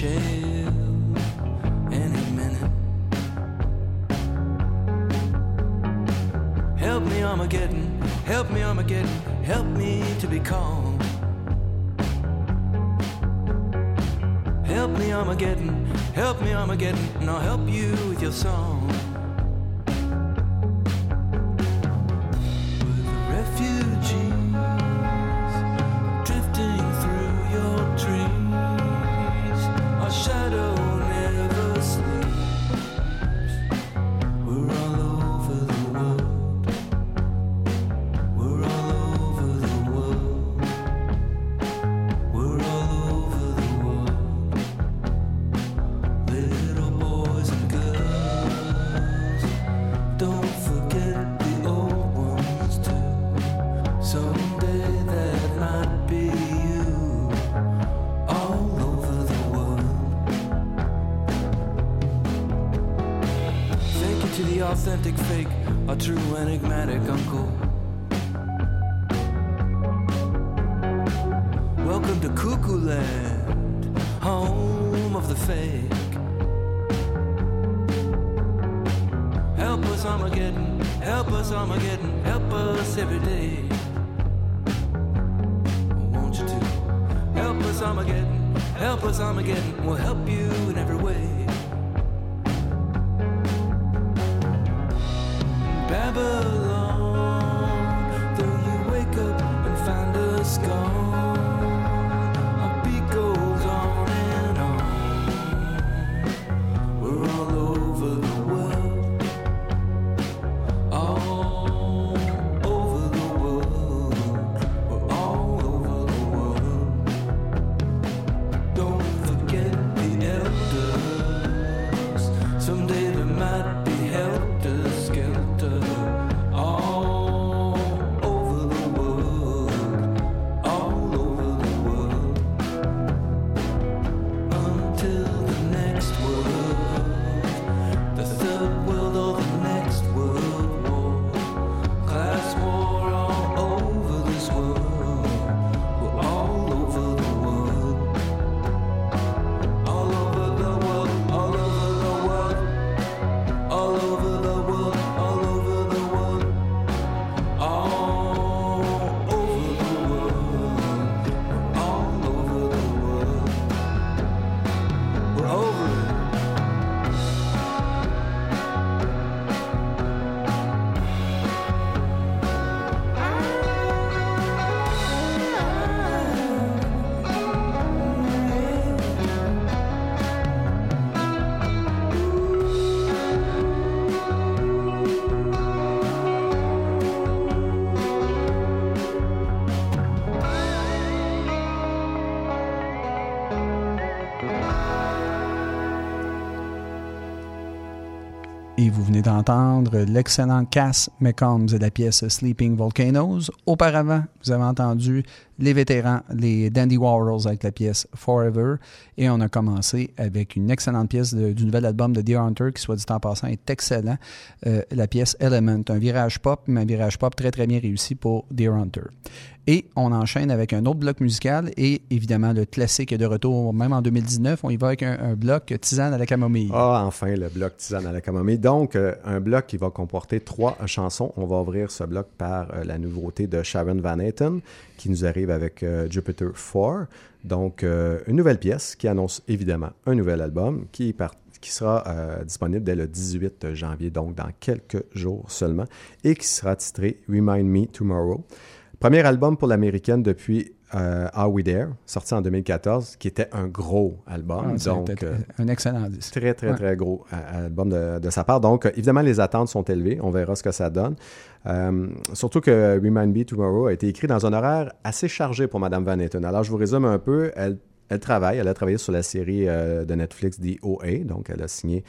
Shell any minute. Help me, Armageddon. Help me, Armageddon. Help me to be calm. Help me, Armageddon. Help me, Armageddon. And I'll help you with your song. We'll help you in every way. Babylon, l'excellent Cass McCombs de la pièce Sleeping Volcanoes. Auparavant, vous avez entendu les vétérans, les Dandy Warhols avec la pièce Forever. Et on a commencé avec une excellente pièce du nouvel album de Deer Hunter, qui, soit dit en passant, est excellent. Euh, la pièce Element, un virage pop, mais un virage pop très très bien réussi pour Deer Hunter. Et on enchaîne avec un autre bloc musical et évidemment le classique de retour, même en 2019. On y va avec un, bloc Tisane à la camomille. Ah, enfin, le bloc tisane à la camomille. Donc, euh, un bloc qui va comporter trois chansons. On va ouvrir ce bloc par euh, la nouveauté de Sharon Van Etten, qui nous arrive avec euh, Jupiter 4. Donc, une nouvelle pièce qui annonce évidemment un nouvel album qui, sera disponible dès le 18 janvier, donc dans quelques jours seulement, et qui sera titré Remind Me Tomorrow. Premier album pour l'américaine depuis euh, Are We There, sorti en 2014, qui était un gros album. Ah, donc, euh, un excellent disque. Très, très, Ouais. très gros euh, album de, de sa part. Donc, euh, évidemment, les attentes sont élevées. On verra ce que ça donne. Euh, surtout que Remind Me Tomorrow a été écrit dans un horaire assez chargé pour Madame Van Etten. Alors, je vous résume un peu. Elle, elle travaille. Elle a travaillé sur la série euh, de Netflix DOA. Donc, elle a signé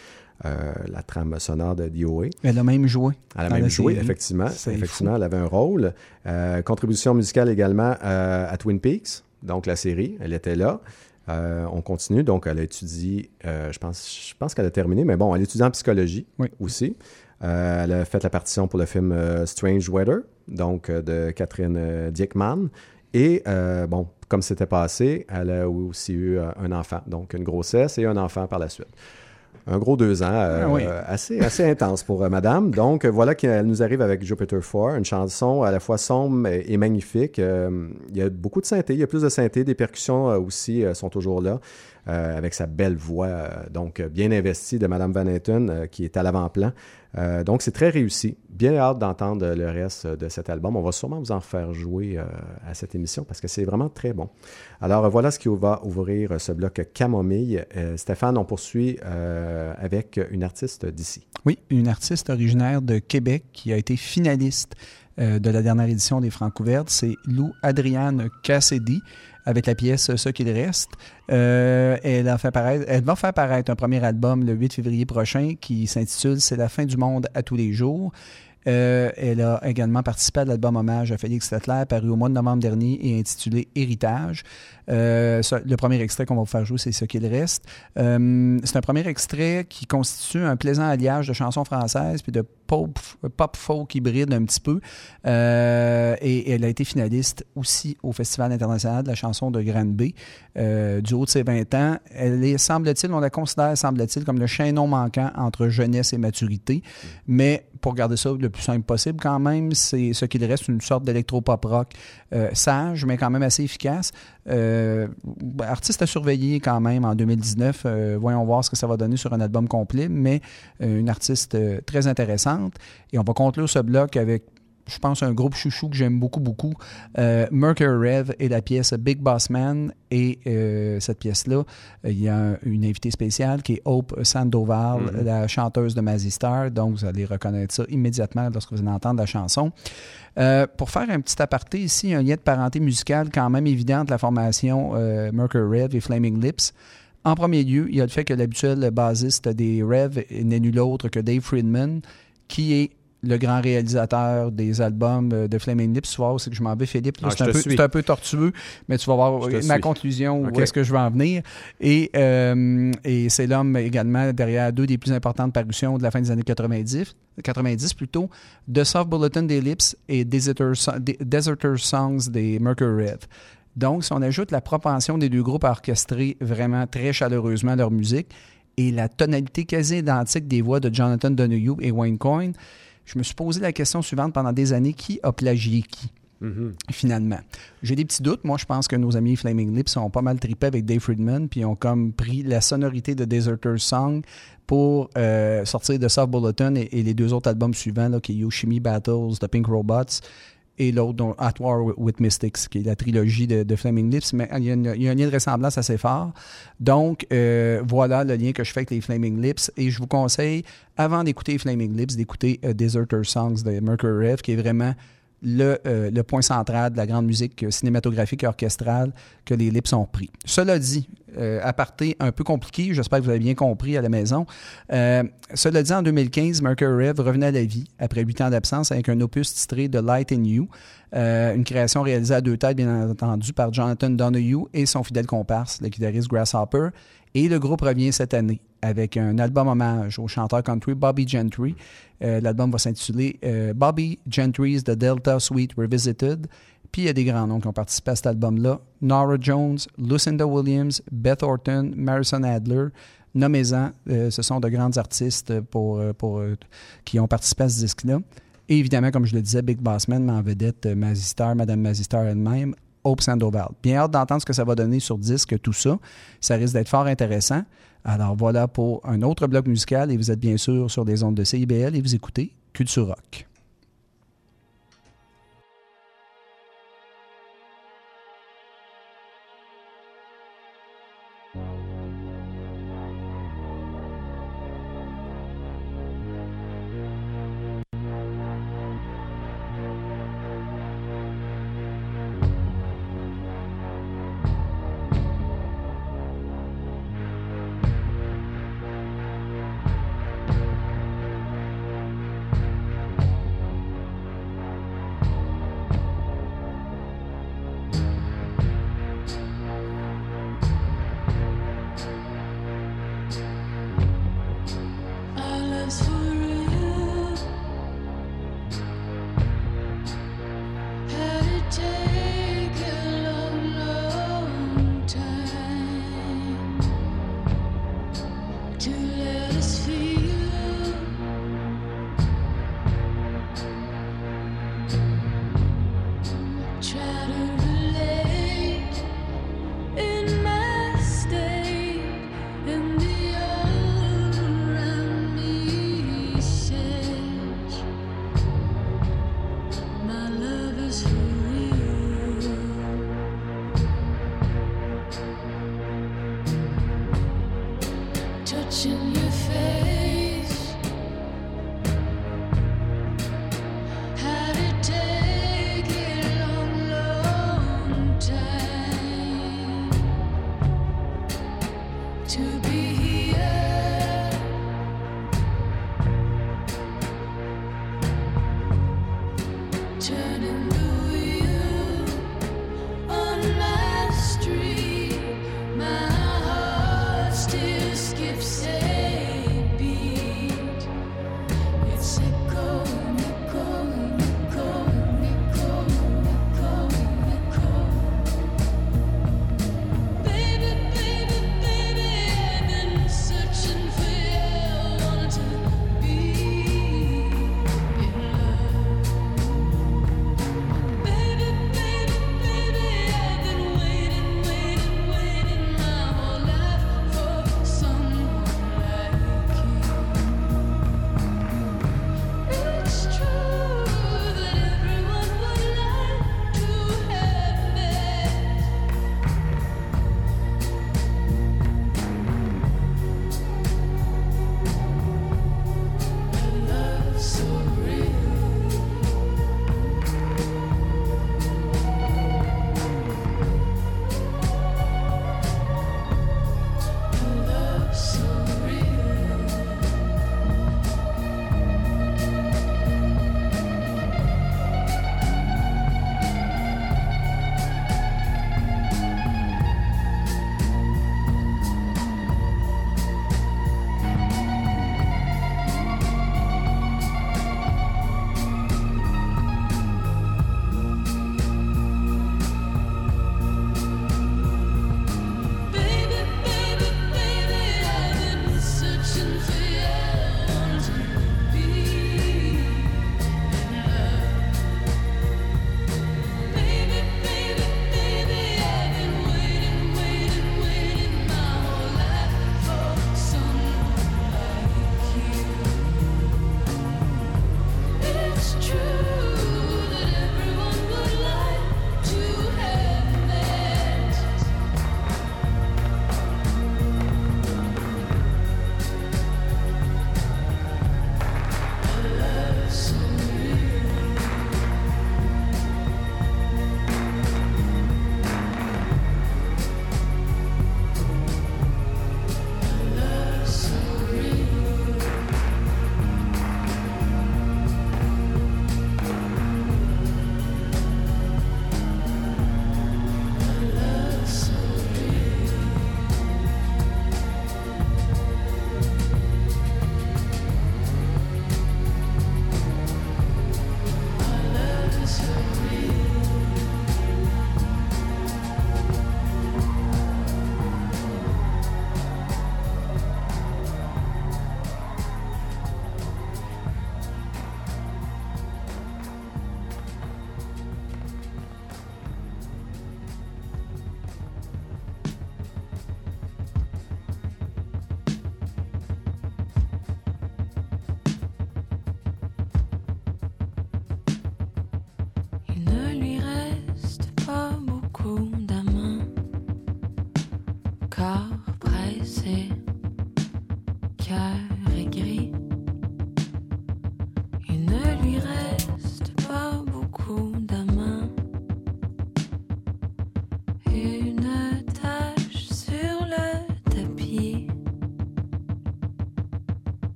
euh, la trame sonore de DOA. Elle a même joué. Elle a même joué, série. effectivement. Effectivement, elle avait un rôle. Euh, contribution musicale également euh, à Twin Peaks, donc la série. Elle était là. Euh, on continue. Donc, elle a étudié, je pense, je pense qu'elle a terminé, mais bon, elle étudie en psychologie Oui. aussi. Elle a fait la partition pour le film Strange Weather, donc de Catherine Diekman. Et, bon, comme c'était passé, elle a aussi eu un enfant, donc une grossesse et un enfant par la suite. Un gros deux ans, euh, Ah oui. assez, assez intense pour euh, madame. Donc, euh, voilà qu'elle nous arrive avec Jupiter 4, une chanson à la fois sombre et, et magnifique. Il y a beaucoup de synthé, il y a plus de synthé, des percussions aussi sont toujours là, euh, avec sa belle voix, euh, donc euh, bien investie de madame Van Etten, qui est à l'avant-plan. Donc, c'est très réussi. Bien hâte d'entendre le reste de cet album. On va sûrement vous en faire jouer à cette émission parce que c'est vraiment très bon. Alors, voilà ce qui va ouvrir ce bloc Camomille. Stéphane, on poursuit avec une artiste d'ici. Oui, une artiste originaire de Québec qui a été finaliste de la dernière édition des Francouvertes, c'est Lou Adriane Cassidy avec la pièce Ce qu'il reste. Euh, elle, va faire paraître un premier album le 8 février prochain qui s'intitule C'est la fin du monde à tous les jours. Euh, elle a également participé à l'album hommage à Félix Tettler, paru au mois de novembre dernier et intitulé Héritage. Euh, ça, le premier extrait qu'on va vous faire jouer, c'est Ce qu'il reste. Euh, c'est un premier extrait qui constitue un plaisant alliage de chansons françaises puis de pop, pop folk hybride un petit peu. Euh, et elle a été finaliste aussi au Festival international de la chanson de Granby euh, du haut de ses 20 ans. Elle est, semble-t-il, on la considère, semble-t-il, comme le chaînon manquant entre jeunesse et maturité. Mais pour garder ça le plus simple possible, quand même, c'est ce qu'il reste une sorte d'électro-pop rock sage, mais quand même assez efficace. Euh, artiste à surveiller quand même en 2019. Euh, voyons voir ce que ça va donner sur un album complet, mais euh, une artiste euh, très intéressante. Et on va conclure ce bloc avec je pense, un groupe chouchou que j'aime beaucoup, beaucoup. Euh, Mercury Rev et la pièce Big Boss Man. Et euh, cette pièce-là, euh, il y a un- une invitée spéciale qui est Hope Sandoval, Mhm. la chanteuse de Mazzy Star. Donc, vous allez reconnaître ça immédiatement lorsque vous allez entendre la chanson. Euh, pour faire un petit aparté ici, un lien de parenté musicale quand même évident entre la formation Mercury Rev et Flaming Lips. En premier lieu, il y a le fait que l'habituel bassiste des Rev n'est nul autre que Dave Friedman, qui est le grand réalisateur des albums euh, de Flaming Lips. Tu vois, c'est que je m'en vais, Philippe. Ah, c'est, un peu, suis. c'est un peu tortueux, mais tu vas voir ma suis. conclusion, Ok. où est-ce que je vais en venir. Et, euh, et c'est l'homme également derrière deux des plus importantes parutions de la fin des années 90, 90 plutôt, The Soft Bulletin des Lips et Deserter, So- De- Deserter Songs des Mercury Rev. Donc, si on ajoute la propension des deux groupes à orchestrer vraiment très chaleureusement leur musique et la tonalité quasi identique des voix de Jonathan Donahue et Wayne Coyne, je me suis posé la question suivante pendant des années qui a plagié qui Mhm. finalement? J'ai des petits doutes. Moi, je pense que nos amis Flaming Lips ont pas mal trippé avec Dave Friedman, puis ont comme pris la sonorité de Deserter's Song pour euh, sortir de Soft Bulletin et, et les deux autres albums suivants, là, qui est Yoshimi Battles, The Pink Robots, et l'autre, At War with Mystics, qui est la trilogie de, Flaming Lips. Mais il y, a une- il y a un lien de ressemblance assez fort. Donc, euh, voilà le lien que je fais avec les Flaming Lips. Et je vous conseille, avant d'écouter Flaming Lips, d'écouter euh, Deserter Songs de Mercury Rev, qui est vraiment le, euh, le point central de la grande musique cinématographique et orchestrale que les Lips ont pris. Cela dit, euh, aparté un peu compliqué, j'espère que vous avez bien compris à la maison. Euh, cela dit, en 2015, Mercury Rev revenait à la vie après huit ans d'absence avec un opus titré The Light in You, euh, une création réalisée à deux têtes, bien entendu, par Jonathan Donahue et son fidèle comparse, le guitariste Grasshopper. Et le groupe revient cette année avec un album hommage au chanteur country Bobby Gentry. Euh, L'album va s'intituler euh, Bobby Gentry's The Delta Suite Revisited. Puis il y a des grands noms qui ont participé à cet album-là. Nora Jones, Lucinda Williams, Beth Orton, Marison Adler. Nommez-en, euh, ce sont de grandes artistes pour, pour, qui ont participé à ce disque-là. Et évidemment, comme je le disais, Big Bossman, mais en vedette Mazzy Star, Madame Mazzy Star elle-même, Hope Sandoval. Bien hâte d'entendre ce que ça va donner sur disque, tout ça. Ça risque d'être fort intéressant. Alors voilà pour un autre bloc musical et vous êtes bien sûr sur des ondes de CIBL et vous écoutez Culture Rock.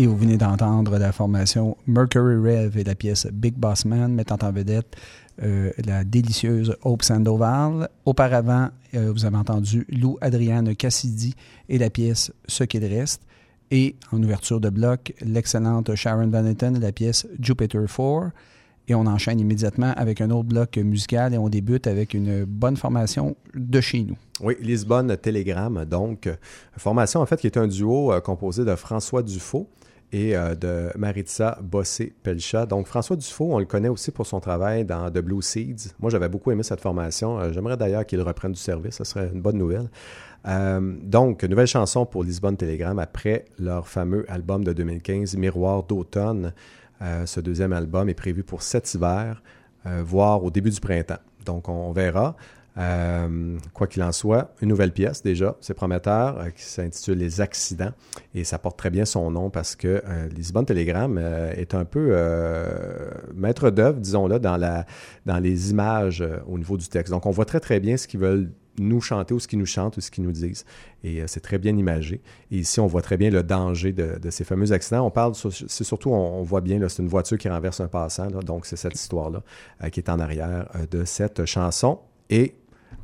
Et vous venez d'entendre la formation Mercury Rev et la pièce Big Boss Man mettant en vedette euh, la délicieuse Hope Sandoval. Auparavant, euh, vous avez entendu Lou Adrienne Cassidy et la pièce Ce qu'il reste. Et en ouverture de bloc, l'excellente Sharon Van et la pièce Jupiter 4. Et on enchaîne immédiatement avec un autre bloc musical et on débute avec une bonne formation de chez nous. Oui, Lisbonne Telegram, donc, formation en fait qui est un duo euh, composé de François Dufaux et euh, de Maritza Bossé-Pelcha. Donc, François Dufaux, on le connaît aussi pour son travail dans The Blue Seeds. Moi, j'avais beaucoup aimé cette formation. Euh, J'aimerais d'ailleurs qu'il reprenne du service. Ce serait une bonne nouvelle. Euh, donc, nouvelle chanson pour Lisbonne Telegram après leur fameux album de 2015, Miroir d'automne. Ce deuxième album est prévu pour cet hiver, voire au début du printemps. Donc, on, on verra. Euh, quoi qu'il en soit, une nouvelle pièce déjà, c'est prometteur, euh, qui s'intitule Les accidents. Et ça porte très bien son nom parce que euh, Lisbonne Telegram est un peu maître d'œuvre, disons-le, dans, dans les images au niveau du texte. Donc, on voit très, très bien ce qu'ils veulent nous chanter ou ce qu'ils nous chantent ou ce qu'ils nous disent. Et c'est très bien imagé. Et ici, on voit très bien le danger de, ces fameux accidents. On parle, c'est surtout, on, voit bien, c'est une voiture qui renverse un passant. donc, c'est cette histoire-là qui est en arrière de cette chanson. Et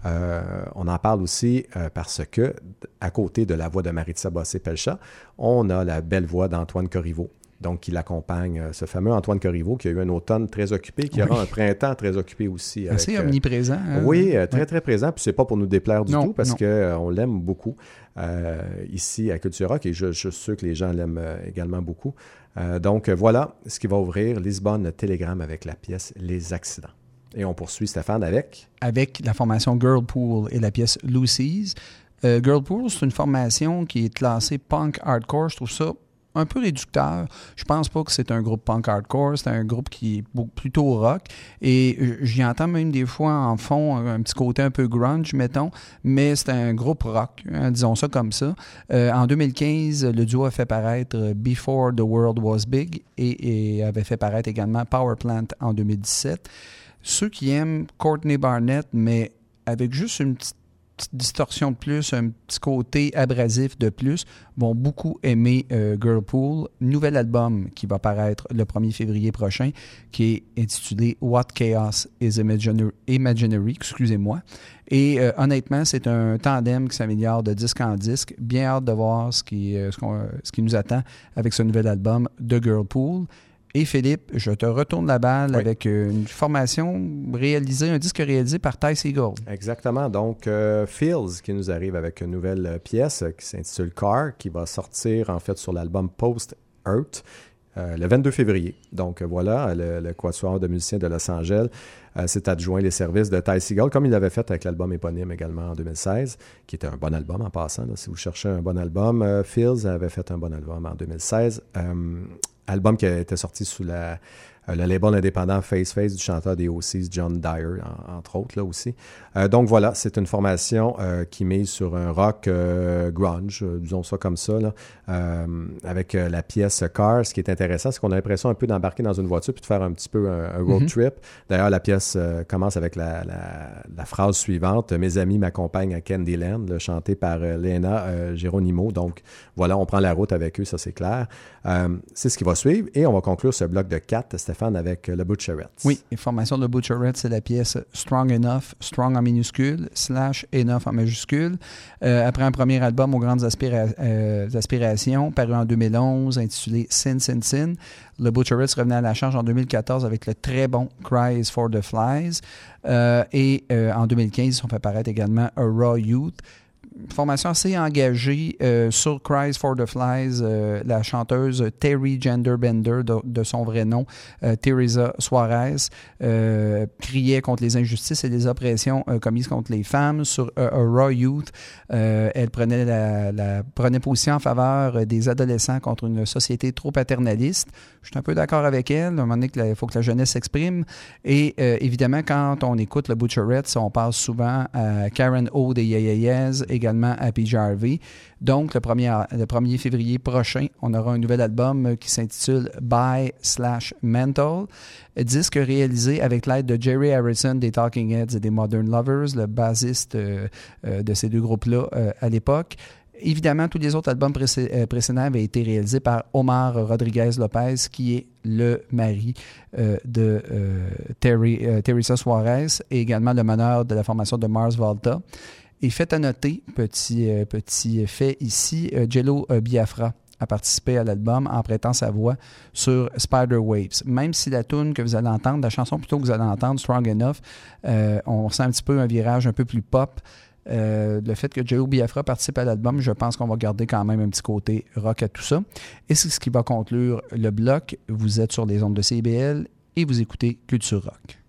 euh, on en parle aussi euh, parce que, à côté de la voix de Maritza Bossé-Pelcha, on a la belle voix d'Antoine Corriveau. Donc, qui l'accompagne, euh, ce fameux Antoine Corriveau, qui a eu un automne très occupé, qui aura un printemps très occupé aussi. Assez omniprésent. hein? oui, très, Ouais. très présent. Puis c'est pas pour nous déplaire du Non, tout, parce qu'on l'aime beaucoup ici à Culture Rock et je, je suis sûr que les gens l'aiment également beaucoup. Donc voilà ce qui va ouvrir Lisbonne Telegram avec la pièce Les accidents. Et on poursuit Stéphane avec? avec la formation Girlpool et la pièce Lucy's. Euh, Girlpool, c'est une formation qui est classée punk hardcore. Je trouve ça un peu réducteur. Je pense pas que c'est un groupe punk hardcore, c'est un groupe qui est plutôt rock. Et j'y entends même des fois en fond un, petit côté un peu grunge, mettons, mais c'est un groupe rock, hein, disons ça comme ça. Euh, en 2015, le duo a fait paraître Before the World Was Big et avait fait paraître également Power Plant en 2017 ceux qui aiment Courtney Barnett, mais avec juste une petite, distorsion de plus, un petit côté abrasif de plus, vont beaucoup aimer euh, Girlpool. Nouvel album qui va paraître le 1er février prochain, qui est intitulé What Chaos is Imaginary, excusez-moi. Et euh, honnêtement, c'est un tandem qui s'améliore de disque en disque. Bien hâte de voir ce qui, euh, ce qui nous attend avec ce nouvel album de Girlpool. Et Philippe, je te retourne la balle Oui. avec euh, une formation réalisée, un disque réalisé par Ty Seagull. Exactement. Donc, euh, Fields qui nous arrive avec une nouvelle euh, pièce euh, qui s'intitule Car, qui va sortir en fait sur l'album Post Earth. euh, le 22 février. Donc voilà, le, le quatuor de musiciens de Los Angeles euh, s'est adjoint les services de Ty Seagull, comme il l'avait fait avec l'album éponyme également en 2016, qui était un bon album en passant. là. si vous cherchez un bon album, euh, Fields avait fait un bon album en 2016. Album qui a été sorti sous la, le label indépendant Face Face du chanteur des OCs, John Dyer, en- entre autres, là aussi. Euh, donc voilà, c'est une formation euh, qui mise sur un rock euh, grunge, euh, disons ça comme ça, là, euh, avec euh, la pièce Car. Ce qui est intéressant, c'est qu'on a l'impression un peu d'embarquer dans une voiture puis de faire un petit peu un, un road Mhm. trip. D'ailleurs, la pièce euh, commence avec la, la- la phrase suivante Mes amis m'accompagnent à Candyland, là, chanté par euh, Lena euh, Geronimo. Donc voilà, on prend la route avec eux, ça c'est clair. Euh, c'est ce qui va suivre et on va conclure ce bloc de 4, Stéphane, avec euh, le Butcherettes. Oui, et formation de Butcherette, c'est la pièce Strong Enough, Strong en minuscule, slash Enough en majuscule. Euh, après un premier album aux grandes euh, aspirations, paru en 2011, intitulé Sin, Sin, Sin, le Butcherette revenait à la charge en 2014 avec le très bon Cries for the Flies. Et en 2015, ils sont fait paraître également A Raw Youth. Formation assez engagée euh, sur Cries for the Flies, euh, la chanteuse Terry Genderbender, de, de son vrai nom, euh, Teresa Suarez, criait contre les injustices et les oppressions commises contre les femmes. Sur A Raw Youth, elle prenait, la, prenait position en faveur des adolescents contre une société trop paternaliste. Je suis un peu d'accord avec elle. À un moment donné, il faut que la jeunesse s'exprime. Et évidemment, quand on écoute le Butcherettes, on passe souvent à Karen O des Yeah Yeahs, également à PJ Harvey. Donc, le 1er, le 1er février prochain, on aura un nouvel album euh, qui s'intitule By slash Mental. Disque réalisé avec l'aide de Jerry Harrison des Talking Heads et des Modern Lovers, le bassiste euh, euh, de ces deux groupes-là à l'époque. Évidemment, tous les autres albums précé- précédents avaient été réalisés par Omar Rodriguez Lopez, qui est le mari de Terry, euh, Teresa Suarez et également le meneur de la formation de Mars Volta. Et fait à noter, petit, euh, petit fait ici, euh, Jello euh, Biafra a participé à l'album en prêtant sa voix sur Spider Waves. Même si la tune que vous allez entendre, la chanson plutôt que vous allez entendre, Strong Enough, euh, on sent un petit peu un virage un peu plus pop. Le fait que Joe Biafra participe à l'album, je pense qu'on va garder quand même un petit côté rock à tout ça. Et c'est ce qui va conclure le bloc. Vous êtes sur les ondes de CBL et vous écoutez Culture Rock.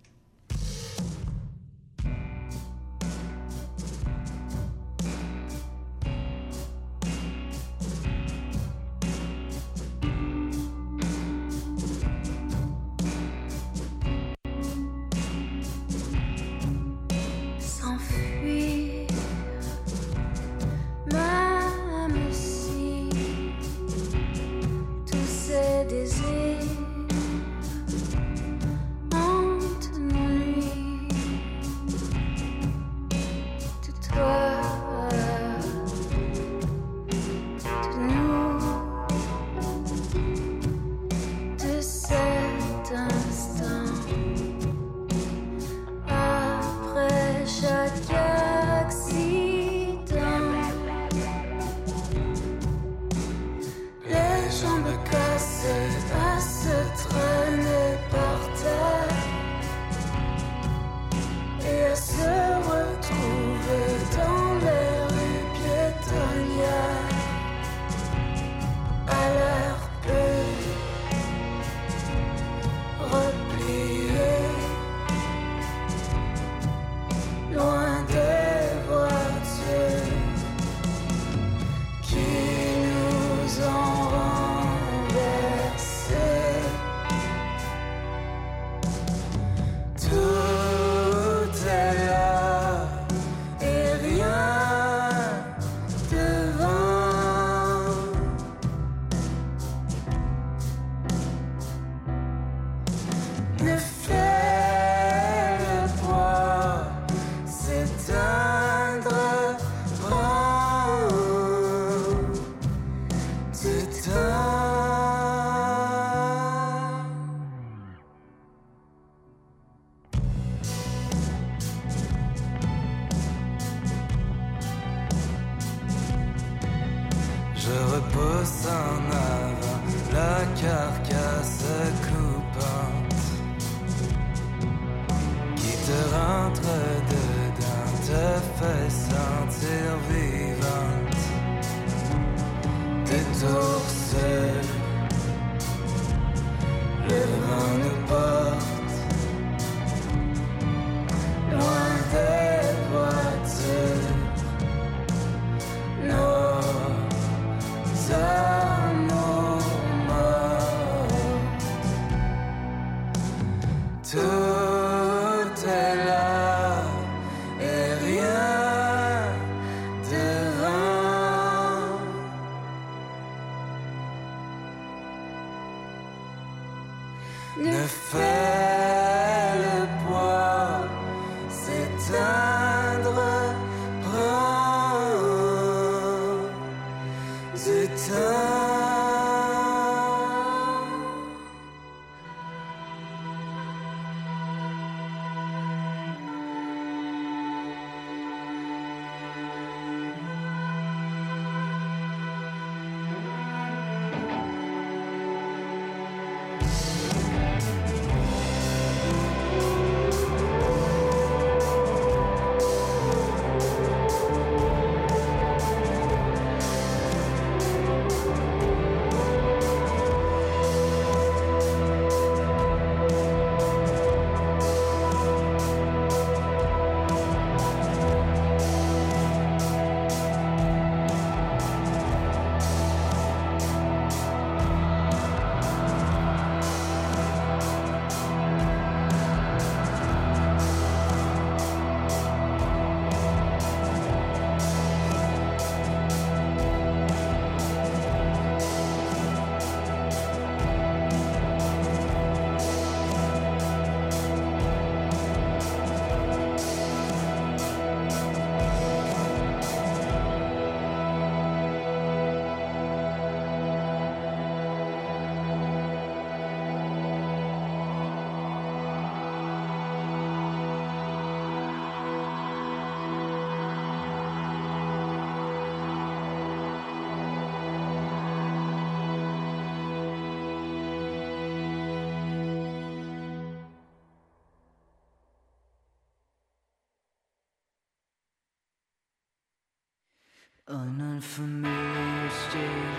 to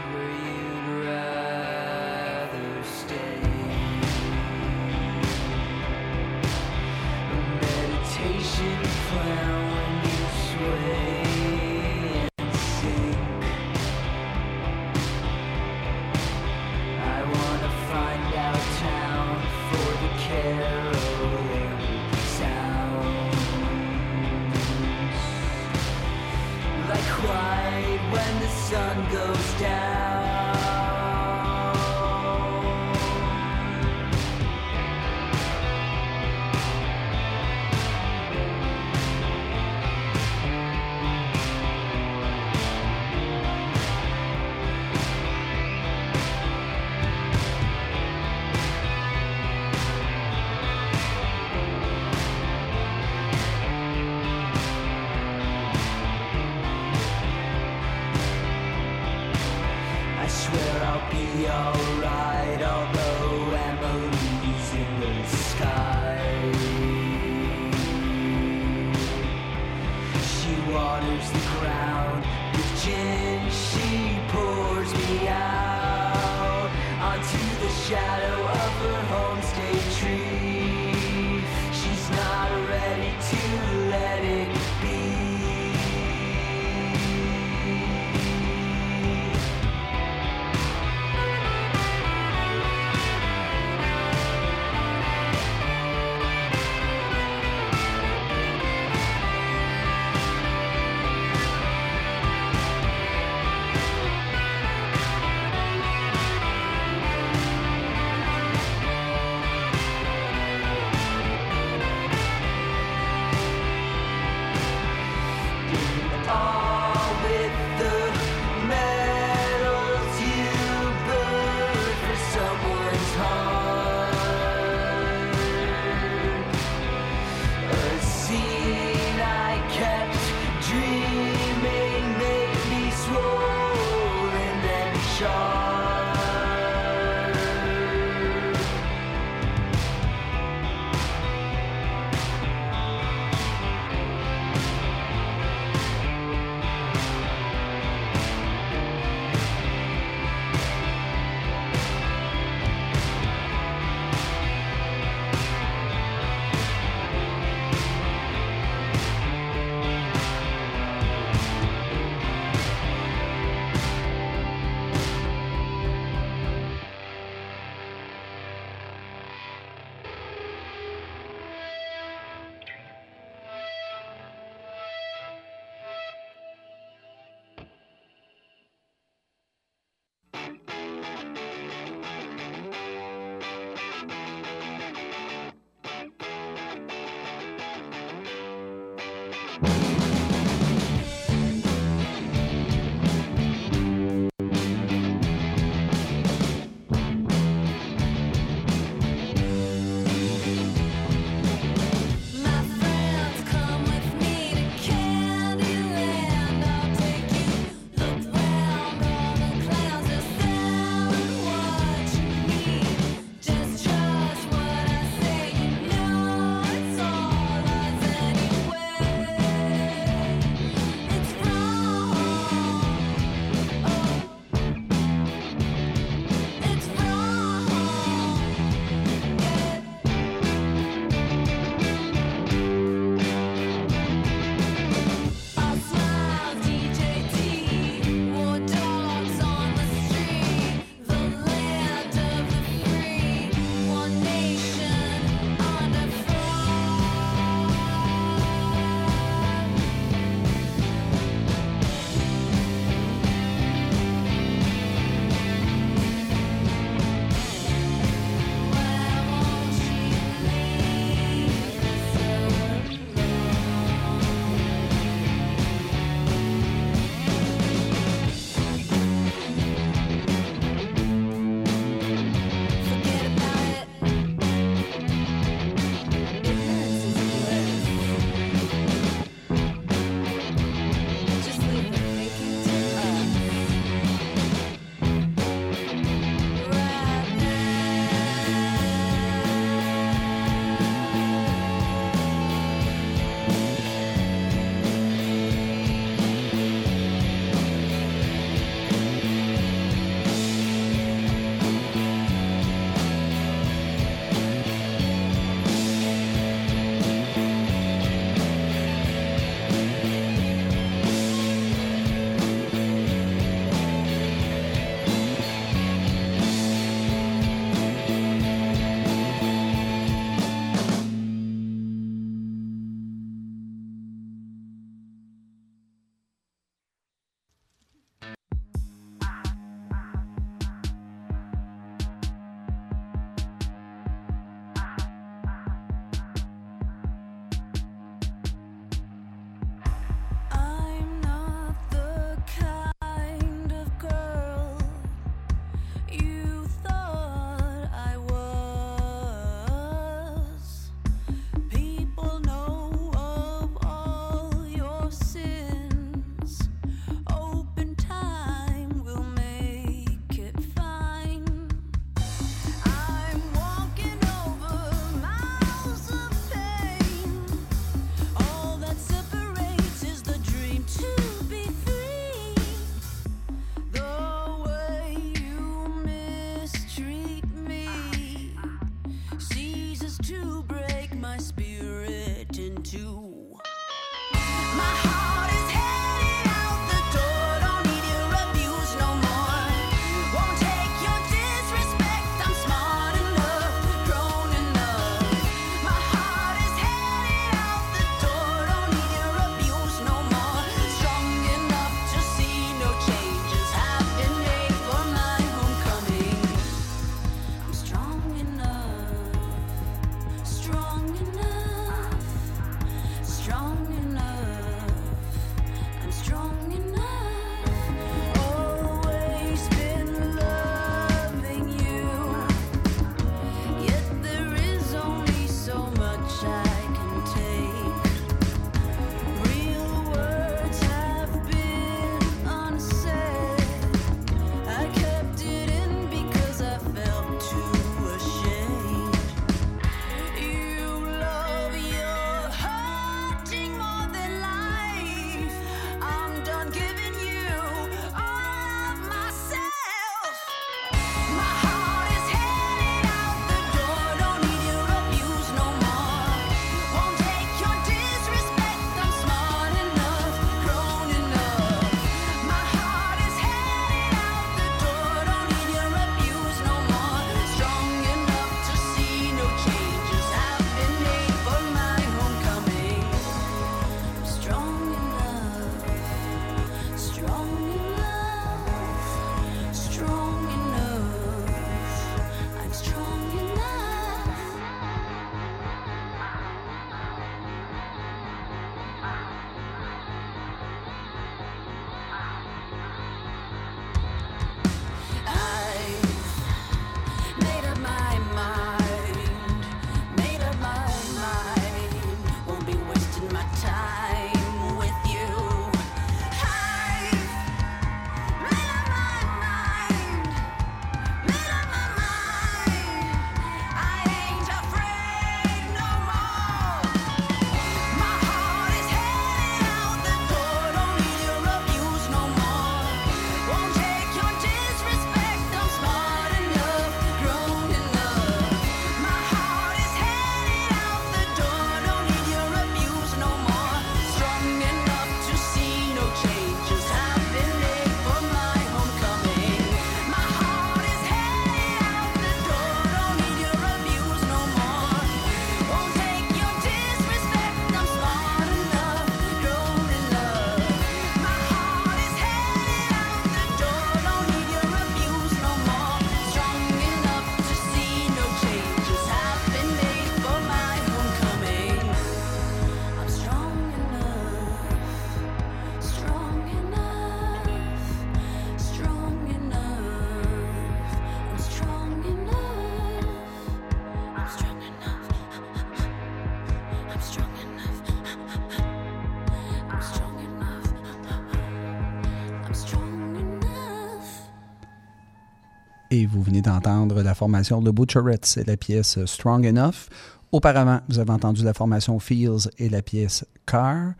vous venez d'entendre la formation The Butcherettes et la pièce Strong Enough. Auparavant, vous avez entendu la formation Feels et la pièce Car.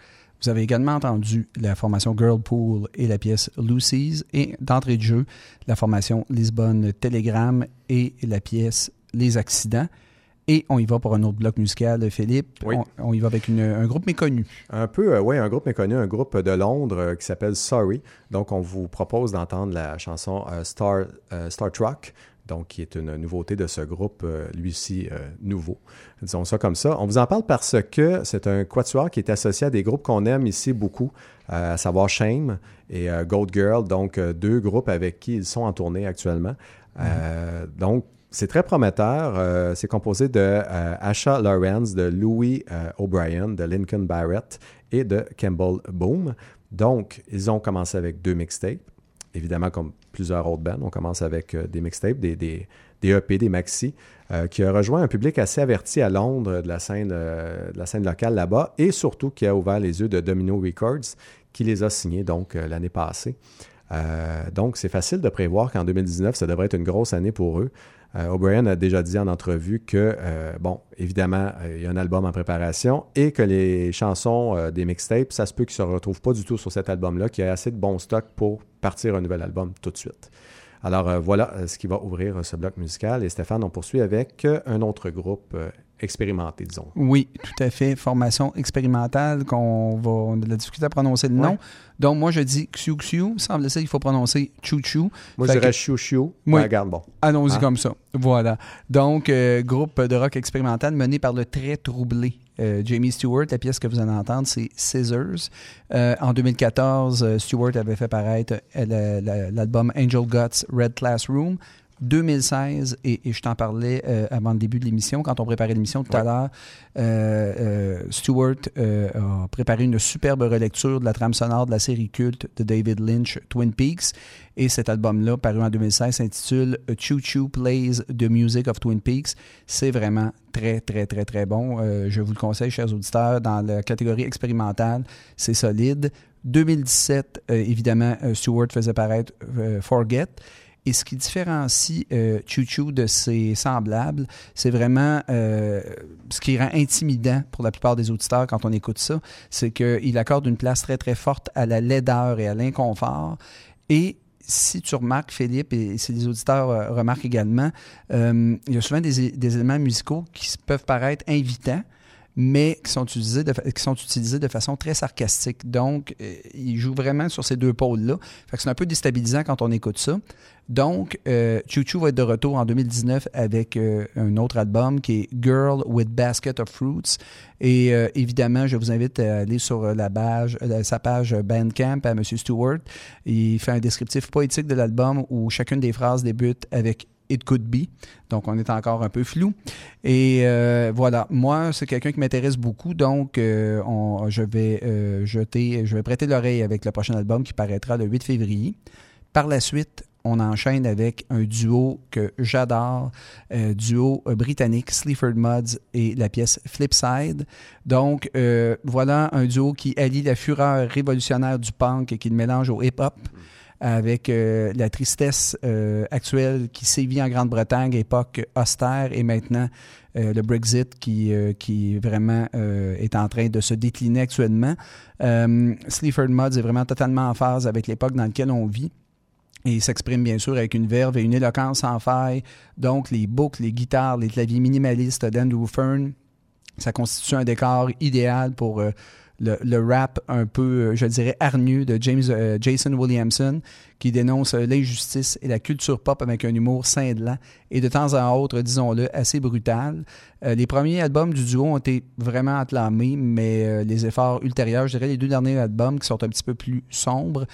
Vous avez également entendu la formation Girlpool et la pièce Lucy's. Et d'entrée de jeu, la formation Lisbonne Telegram et la pièce Les Accidents. Et on y va pour un autre bloc musical, Philippe. Oui. On, on y va avec une- un groupe méconnu. Un peu, oui, un groupe méconnu, un groupe de Londres euh, qui s'appelle Sorry. Donc, on vous propose d'entendre la chanson euh, Star, euh, Star Truck, donc qui est une nouveauté de ce groupe, euh, lui aussi euh, nouveau. Disons ça comme ça. On vous en parle parce que c'est un quatuor qui est associé à des groupes qu'on aime ici beaucoup, euh, à savoir Shame et euh, Gold Girl, donc euh, deux groupes avec qui ils sont en tournée actuellement. Euh, donc, c'est très prometteur. Euh, c'est composé de euh, Asha Lawrence, de Louis euh, O'Brien, de Lincoln Barrett et de Campbell Boom. Donc, ils ont commencé avec deux mixtapes. Évidemment, comme plusieurs autres bands, on commence avec des mixtapes, des, des, EP, des maxi, qui a rejoint un public assez averti à Londres de la scène, locale là-bas et surtout qui a ouvert les yeux de Domino Records, qui les a signés donc l'année passée. Donc, c'est facile de prévoir qu'en 2019, ça devrait être une grosse année pour eux. Euh, O'Brien a déjà dit en entrevue que, euh, bon, évidemment, euh, il y a un album en préparation et que les chansons des mixtapes, ça se peut qu'ils ne se retrouvent pas du tout sur cet album-là, qu'il y a assez de bons stocks pour partir un nouvel album tout de suite. Alors voilà ce qui va ouvrir ce bloc musical. Et Stéphane, on poursuit avec un autre groupe expérimenté, disons. Oui, tout à fait. Formation expérimentale qu'on va on a de la difficulté à prononcer le nom. Donc, moi, je dis Xiu Xiu. Semble-t-il qu'il faut prononcer Chou Chou. Moi, Fait je dirais Chou Chou. Oui. Regarde, bon. Allons-y Ah. comme ça. Voilà. Donc, euh, groupe de rock expérimental mené par le très troublé euh, Jamie Stewart. La pièce que vous allez entendre, c'est Scissors. Euh, en 2014, euh, Stewart avait fait paraître la- la- l'album Angel Guts Red Classroom. 2016, et, et je t'en parlais euh, avant le début de l'émission, quand on préparait l'émission tout à l'heure, euh, euh, Stewart euh, a préparé une superbe relecture de la trame sonore de la série culte de David Lynch, Twin Peaks. Et cet album-là, paru en 2016, s'intitule Choo Choo Plays the Music of Twin Peaks. C'est vraiment très, très, très, très bon. Je vous le conseille, chers auditeurs, dans la catégorie expérimentale, c'est solide. 2017, euh, évidemment, Stewart faisait paraître Forget. Et ce qui différencie euh, Choo de ses semblables, c'est vraiment euh, ce qui rend intimidant pour la plupart des auditeurs quand on écoute ça, c'est qu'il accorde une place très très forte à la laideur et à l'inconfort. Et si tu remarques, Philippe, et si les auditeurs euh, remarquent également, euh, il y a souvent des, éléments musicaux qui peuvent paraître invitants, mais qui sont utilisés de, qui sont utilisés de façon très sarcastique. Donc, il joue vraiment sur ces deux pôles-là. Fait que c'est un peu déstabilisant quand on écoute ça. Donc, euh, va être de retour en 2019 avec euh, un autre album qui est Girl with Basket of Fruits. Et euh, évidemment, je vous invite à aller sur la page, euh, sa page Bandcamp à M. Stewart. Il fait un descriptif poétique de l'album où chacune des phrases débute avec It could be. Donc, on est encore un peu flou. Et voilà, moi, c'est quelqu'un qui m'intéresse beaucoup. Donc, on- je vais jeter, je vais prêter l'oreille avec le prochain album qui paraîtra le 8 février. Par la suite, on enchaîne avec un duo que j'adore, euh, duo britannique, Sleaford Muds et la pièce Flipside. Donc, euh, voilà un duo qui allie la fureur révolutionnaire du punk et qui le mélange au hip-hop avec euh, la tristesse actuelle qui sévit en Grande-Bretagne, époque austère, et maintenant le Brexit qui, vraiment est en train de se décliner actuellement. Sleaford Muds est vraiment totalement en phase avec l'époque dans laquelle on vit. Et il s'exprime bien sûr avec une verve et une éloquence sans faille. Donc, les boucles, les guitares, les claviers minimalistes d'Andrew Fern, ça constitue un décor idéal pour euh, le, rap un peu, euh, je dirais, hargneux de James, euh, Jason Williamson, qui dénonce euh, l'injustice et la culture pop avec un humour cinglant et de temps en autre, disons-le, assez brutal. Les premiers albums du duo ont été vraiment acclamés, mais les efforts ultérieurs, je dirais les deux derniers albums qui sont un petit peu plus sombres,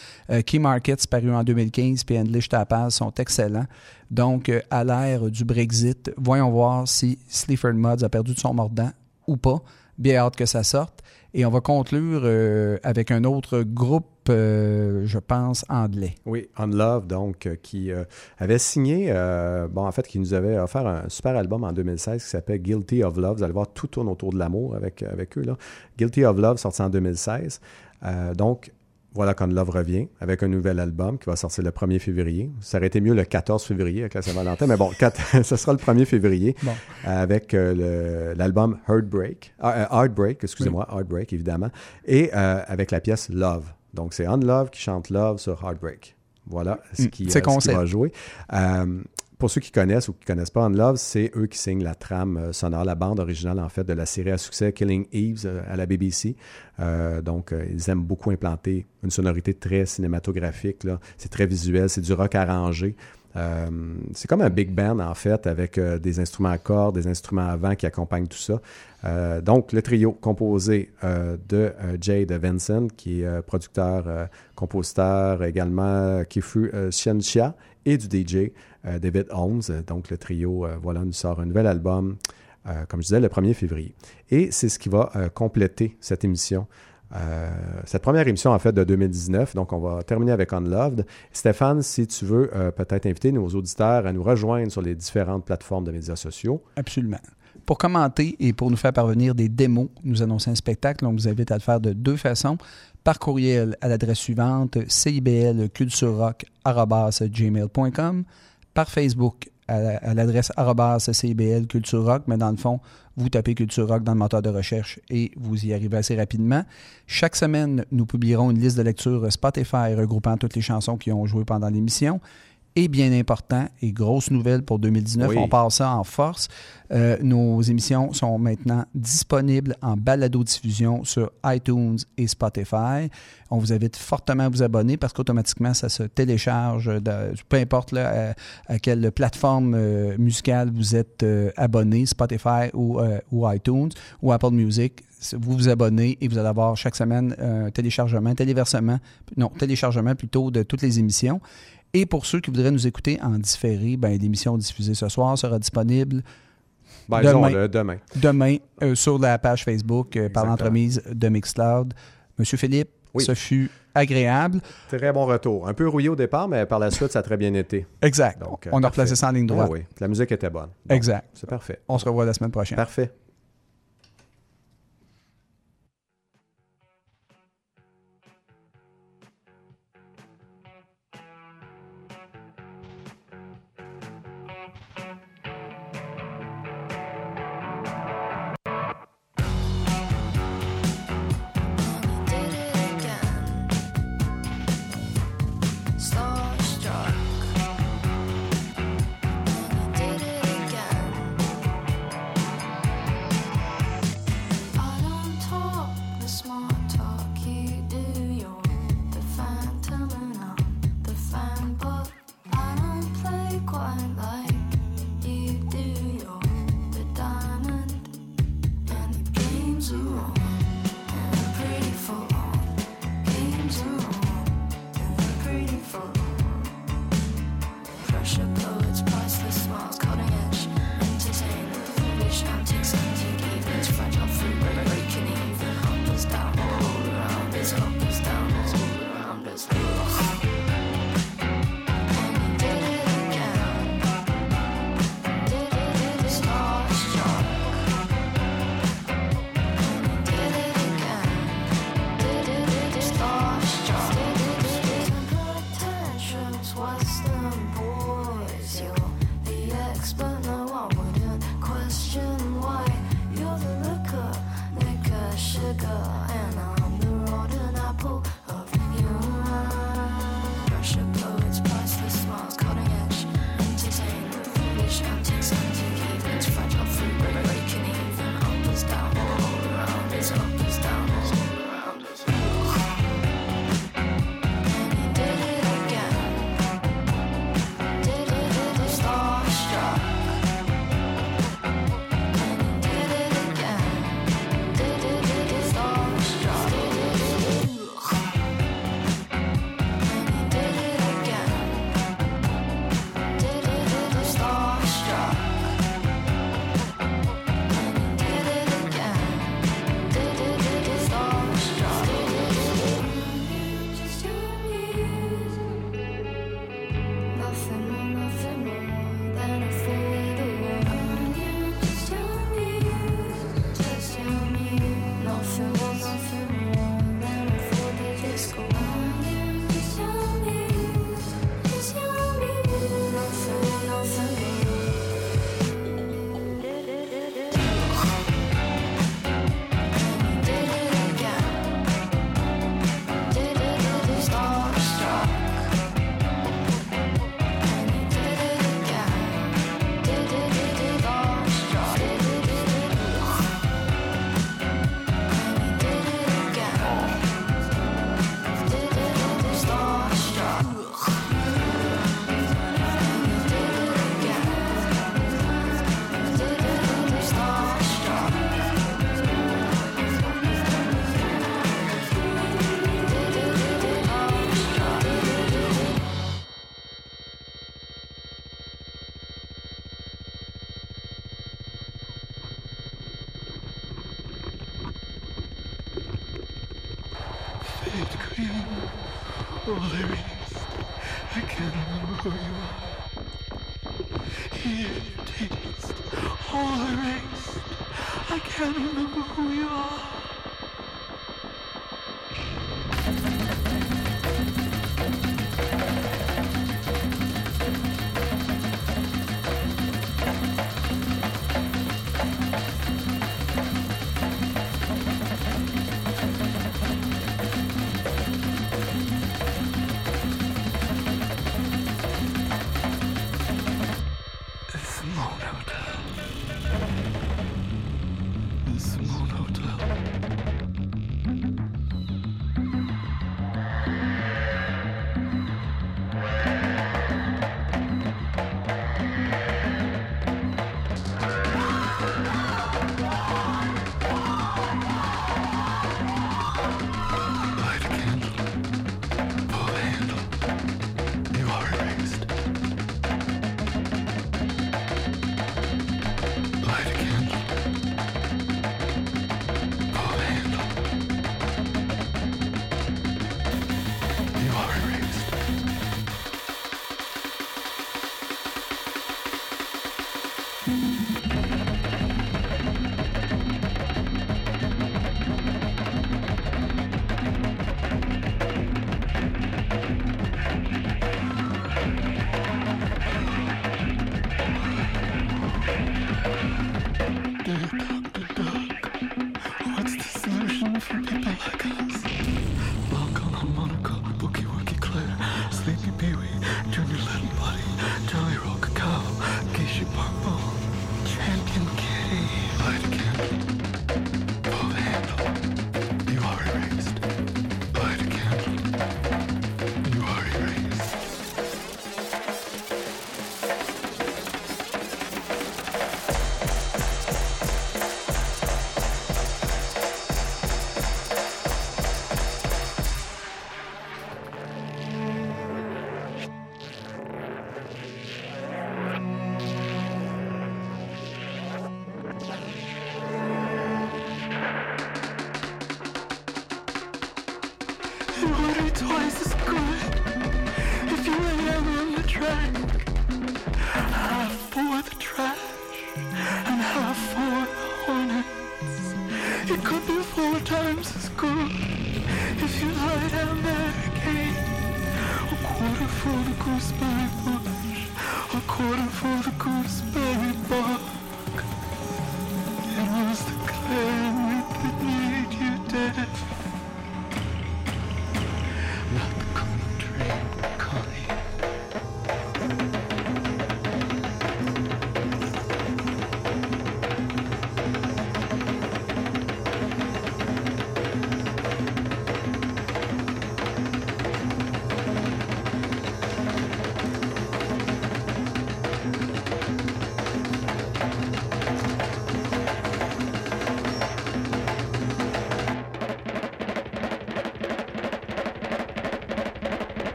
Key Markets paru en 2015 puis Unleashed Tapaz sont excellents. Donc, à l'ère du Brexit, voyons voir si Sleaford Muds a perdu son mordant ou pas. Bien hâte que ça sorte. Et on va conclure euh, avec un autre groupe, euh, je pense, anglais. Oui, On Love, donc, euh, qui avait signé, bon, en fait, qui nous avait offert un super album en 2016 qui s'appelle Guilty of Love. Vous allez voir, tout tourne autour de l'amour avec, avec eux, là. Guilty of Love, sorti en 2016. Euh, donc, voilà quand Love revient avec un nouvel album qui va sortir le 1er février. Ça aurait été mieux le 14 février avec la Saint-Valentin, mais bon, ce sera le 1er février Bon. avec euh, l'album Heartbreak, ah, euh, Heartbreak, excusez-moi, Heartbreak évidemment, et euh, avec la pièce Love. Donc c'est On Love qui chante Love sur Heartbreak. Voilà ce Mm, qui, c'est euh, ce qui va jouer. Pour ceux qui connaissent ou qui connaissent pas On Love, c'est eux qui signent la trame euh, sonore, la bande originale en fait de la série à succès Killing Eves euh, à la BBC. Euh, donc ils aiment beaucoup implanter une sonorité très cinématographique. C'est très visuel, c'est du rock arrangé. Euh, c'est comme un big band en fait avec euh, des instruments à cordes, des instruments à vent qui accompagnent tout ça. Euh, donc le trio composé de Jade Vincent qui est producteur, compositeur également Kifu euh, Xianxia et du DJ David Holmes. Donc le trio voilà nous sort un nouvel album comme je disais le 1er février. Et c'est ce qui va compléter cette émission. Euh, cette première émission, en fait, de 2019. Donc, on va terminer avec Unloved. Stéphane, si tu veux euh, peut-être inviter nos auditeurs à nous rejoindre sur les différentes plateformes de médias sociaux. Absolument. Pour commenter et pour nous faire parvenir des démos, nous annoncer un spectacle, on vous invite à le faire de deux façons. Par courriel à l'adresse suivante ciblculturerock.gmail.com Par Facebook à, la- à l'adresse CIBL Culture Rock, mais dans le fond, vous tapez Culture Rock dans le moteur de recherche et vous y arrivez assez rapidement. Chaque semaine, nous publierons une liste de lecture Spotify regroupant toutes les chansons qui ont joué pendant l'émission. Et bien important, et grosse nouvelle pour 2019, Oui. on passe ça en force. Euh, nos émissions sont maintenant disponibles en balado-diffusion sur iTunes et Spotify. On vous invite fortement à vous abonner parce qu'automatiquement, ça se télécharge, de- peu importe là, à, à quelle plateforme euh, musicale vous êtes euh, abonné, Spotify ou, euh, ou iTunes ou Apple Music. Vous vous abonnez et vous allez avoir chaque semaine un téléchargement, téléversement, non, téléchargement plutôt de toutes les émissions. Et pour ceux qui voudraient nous écouter en différé, ben, l'émission diffusée ce soir sera disponible Ben, Demain. demain. demain euh, sur la page Facebook euh, par l'entremise de Mixcloud. Monsieur Philippe, Oui. ce fut agréable. Très bon retour. Un peu rouillé au départ, mais par la suite, ça a très bien été. Exact. Donc, euh, On a replacé ça en ligne Ah droite. oui, la musique était bonne. Bon, Exact. C'est parfait. On se revoit la semaine prochaine. Parfait.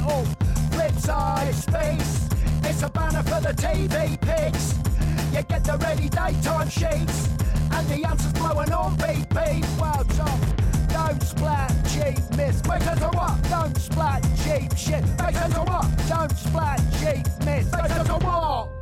metal. Flipside space, it's a banner for the TV pigs. You get the ready daytime sheets, and the answer's blowing on beep beep. Well, Tom, don't splat cheap miss. Makers are what? Don't splat cheap shit. Makers are what? Don't splat cheap miss. Makers are what?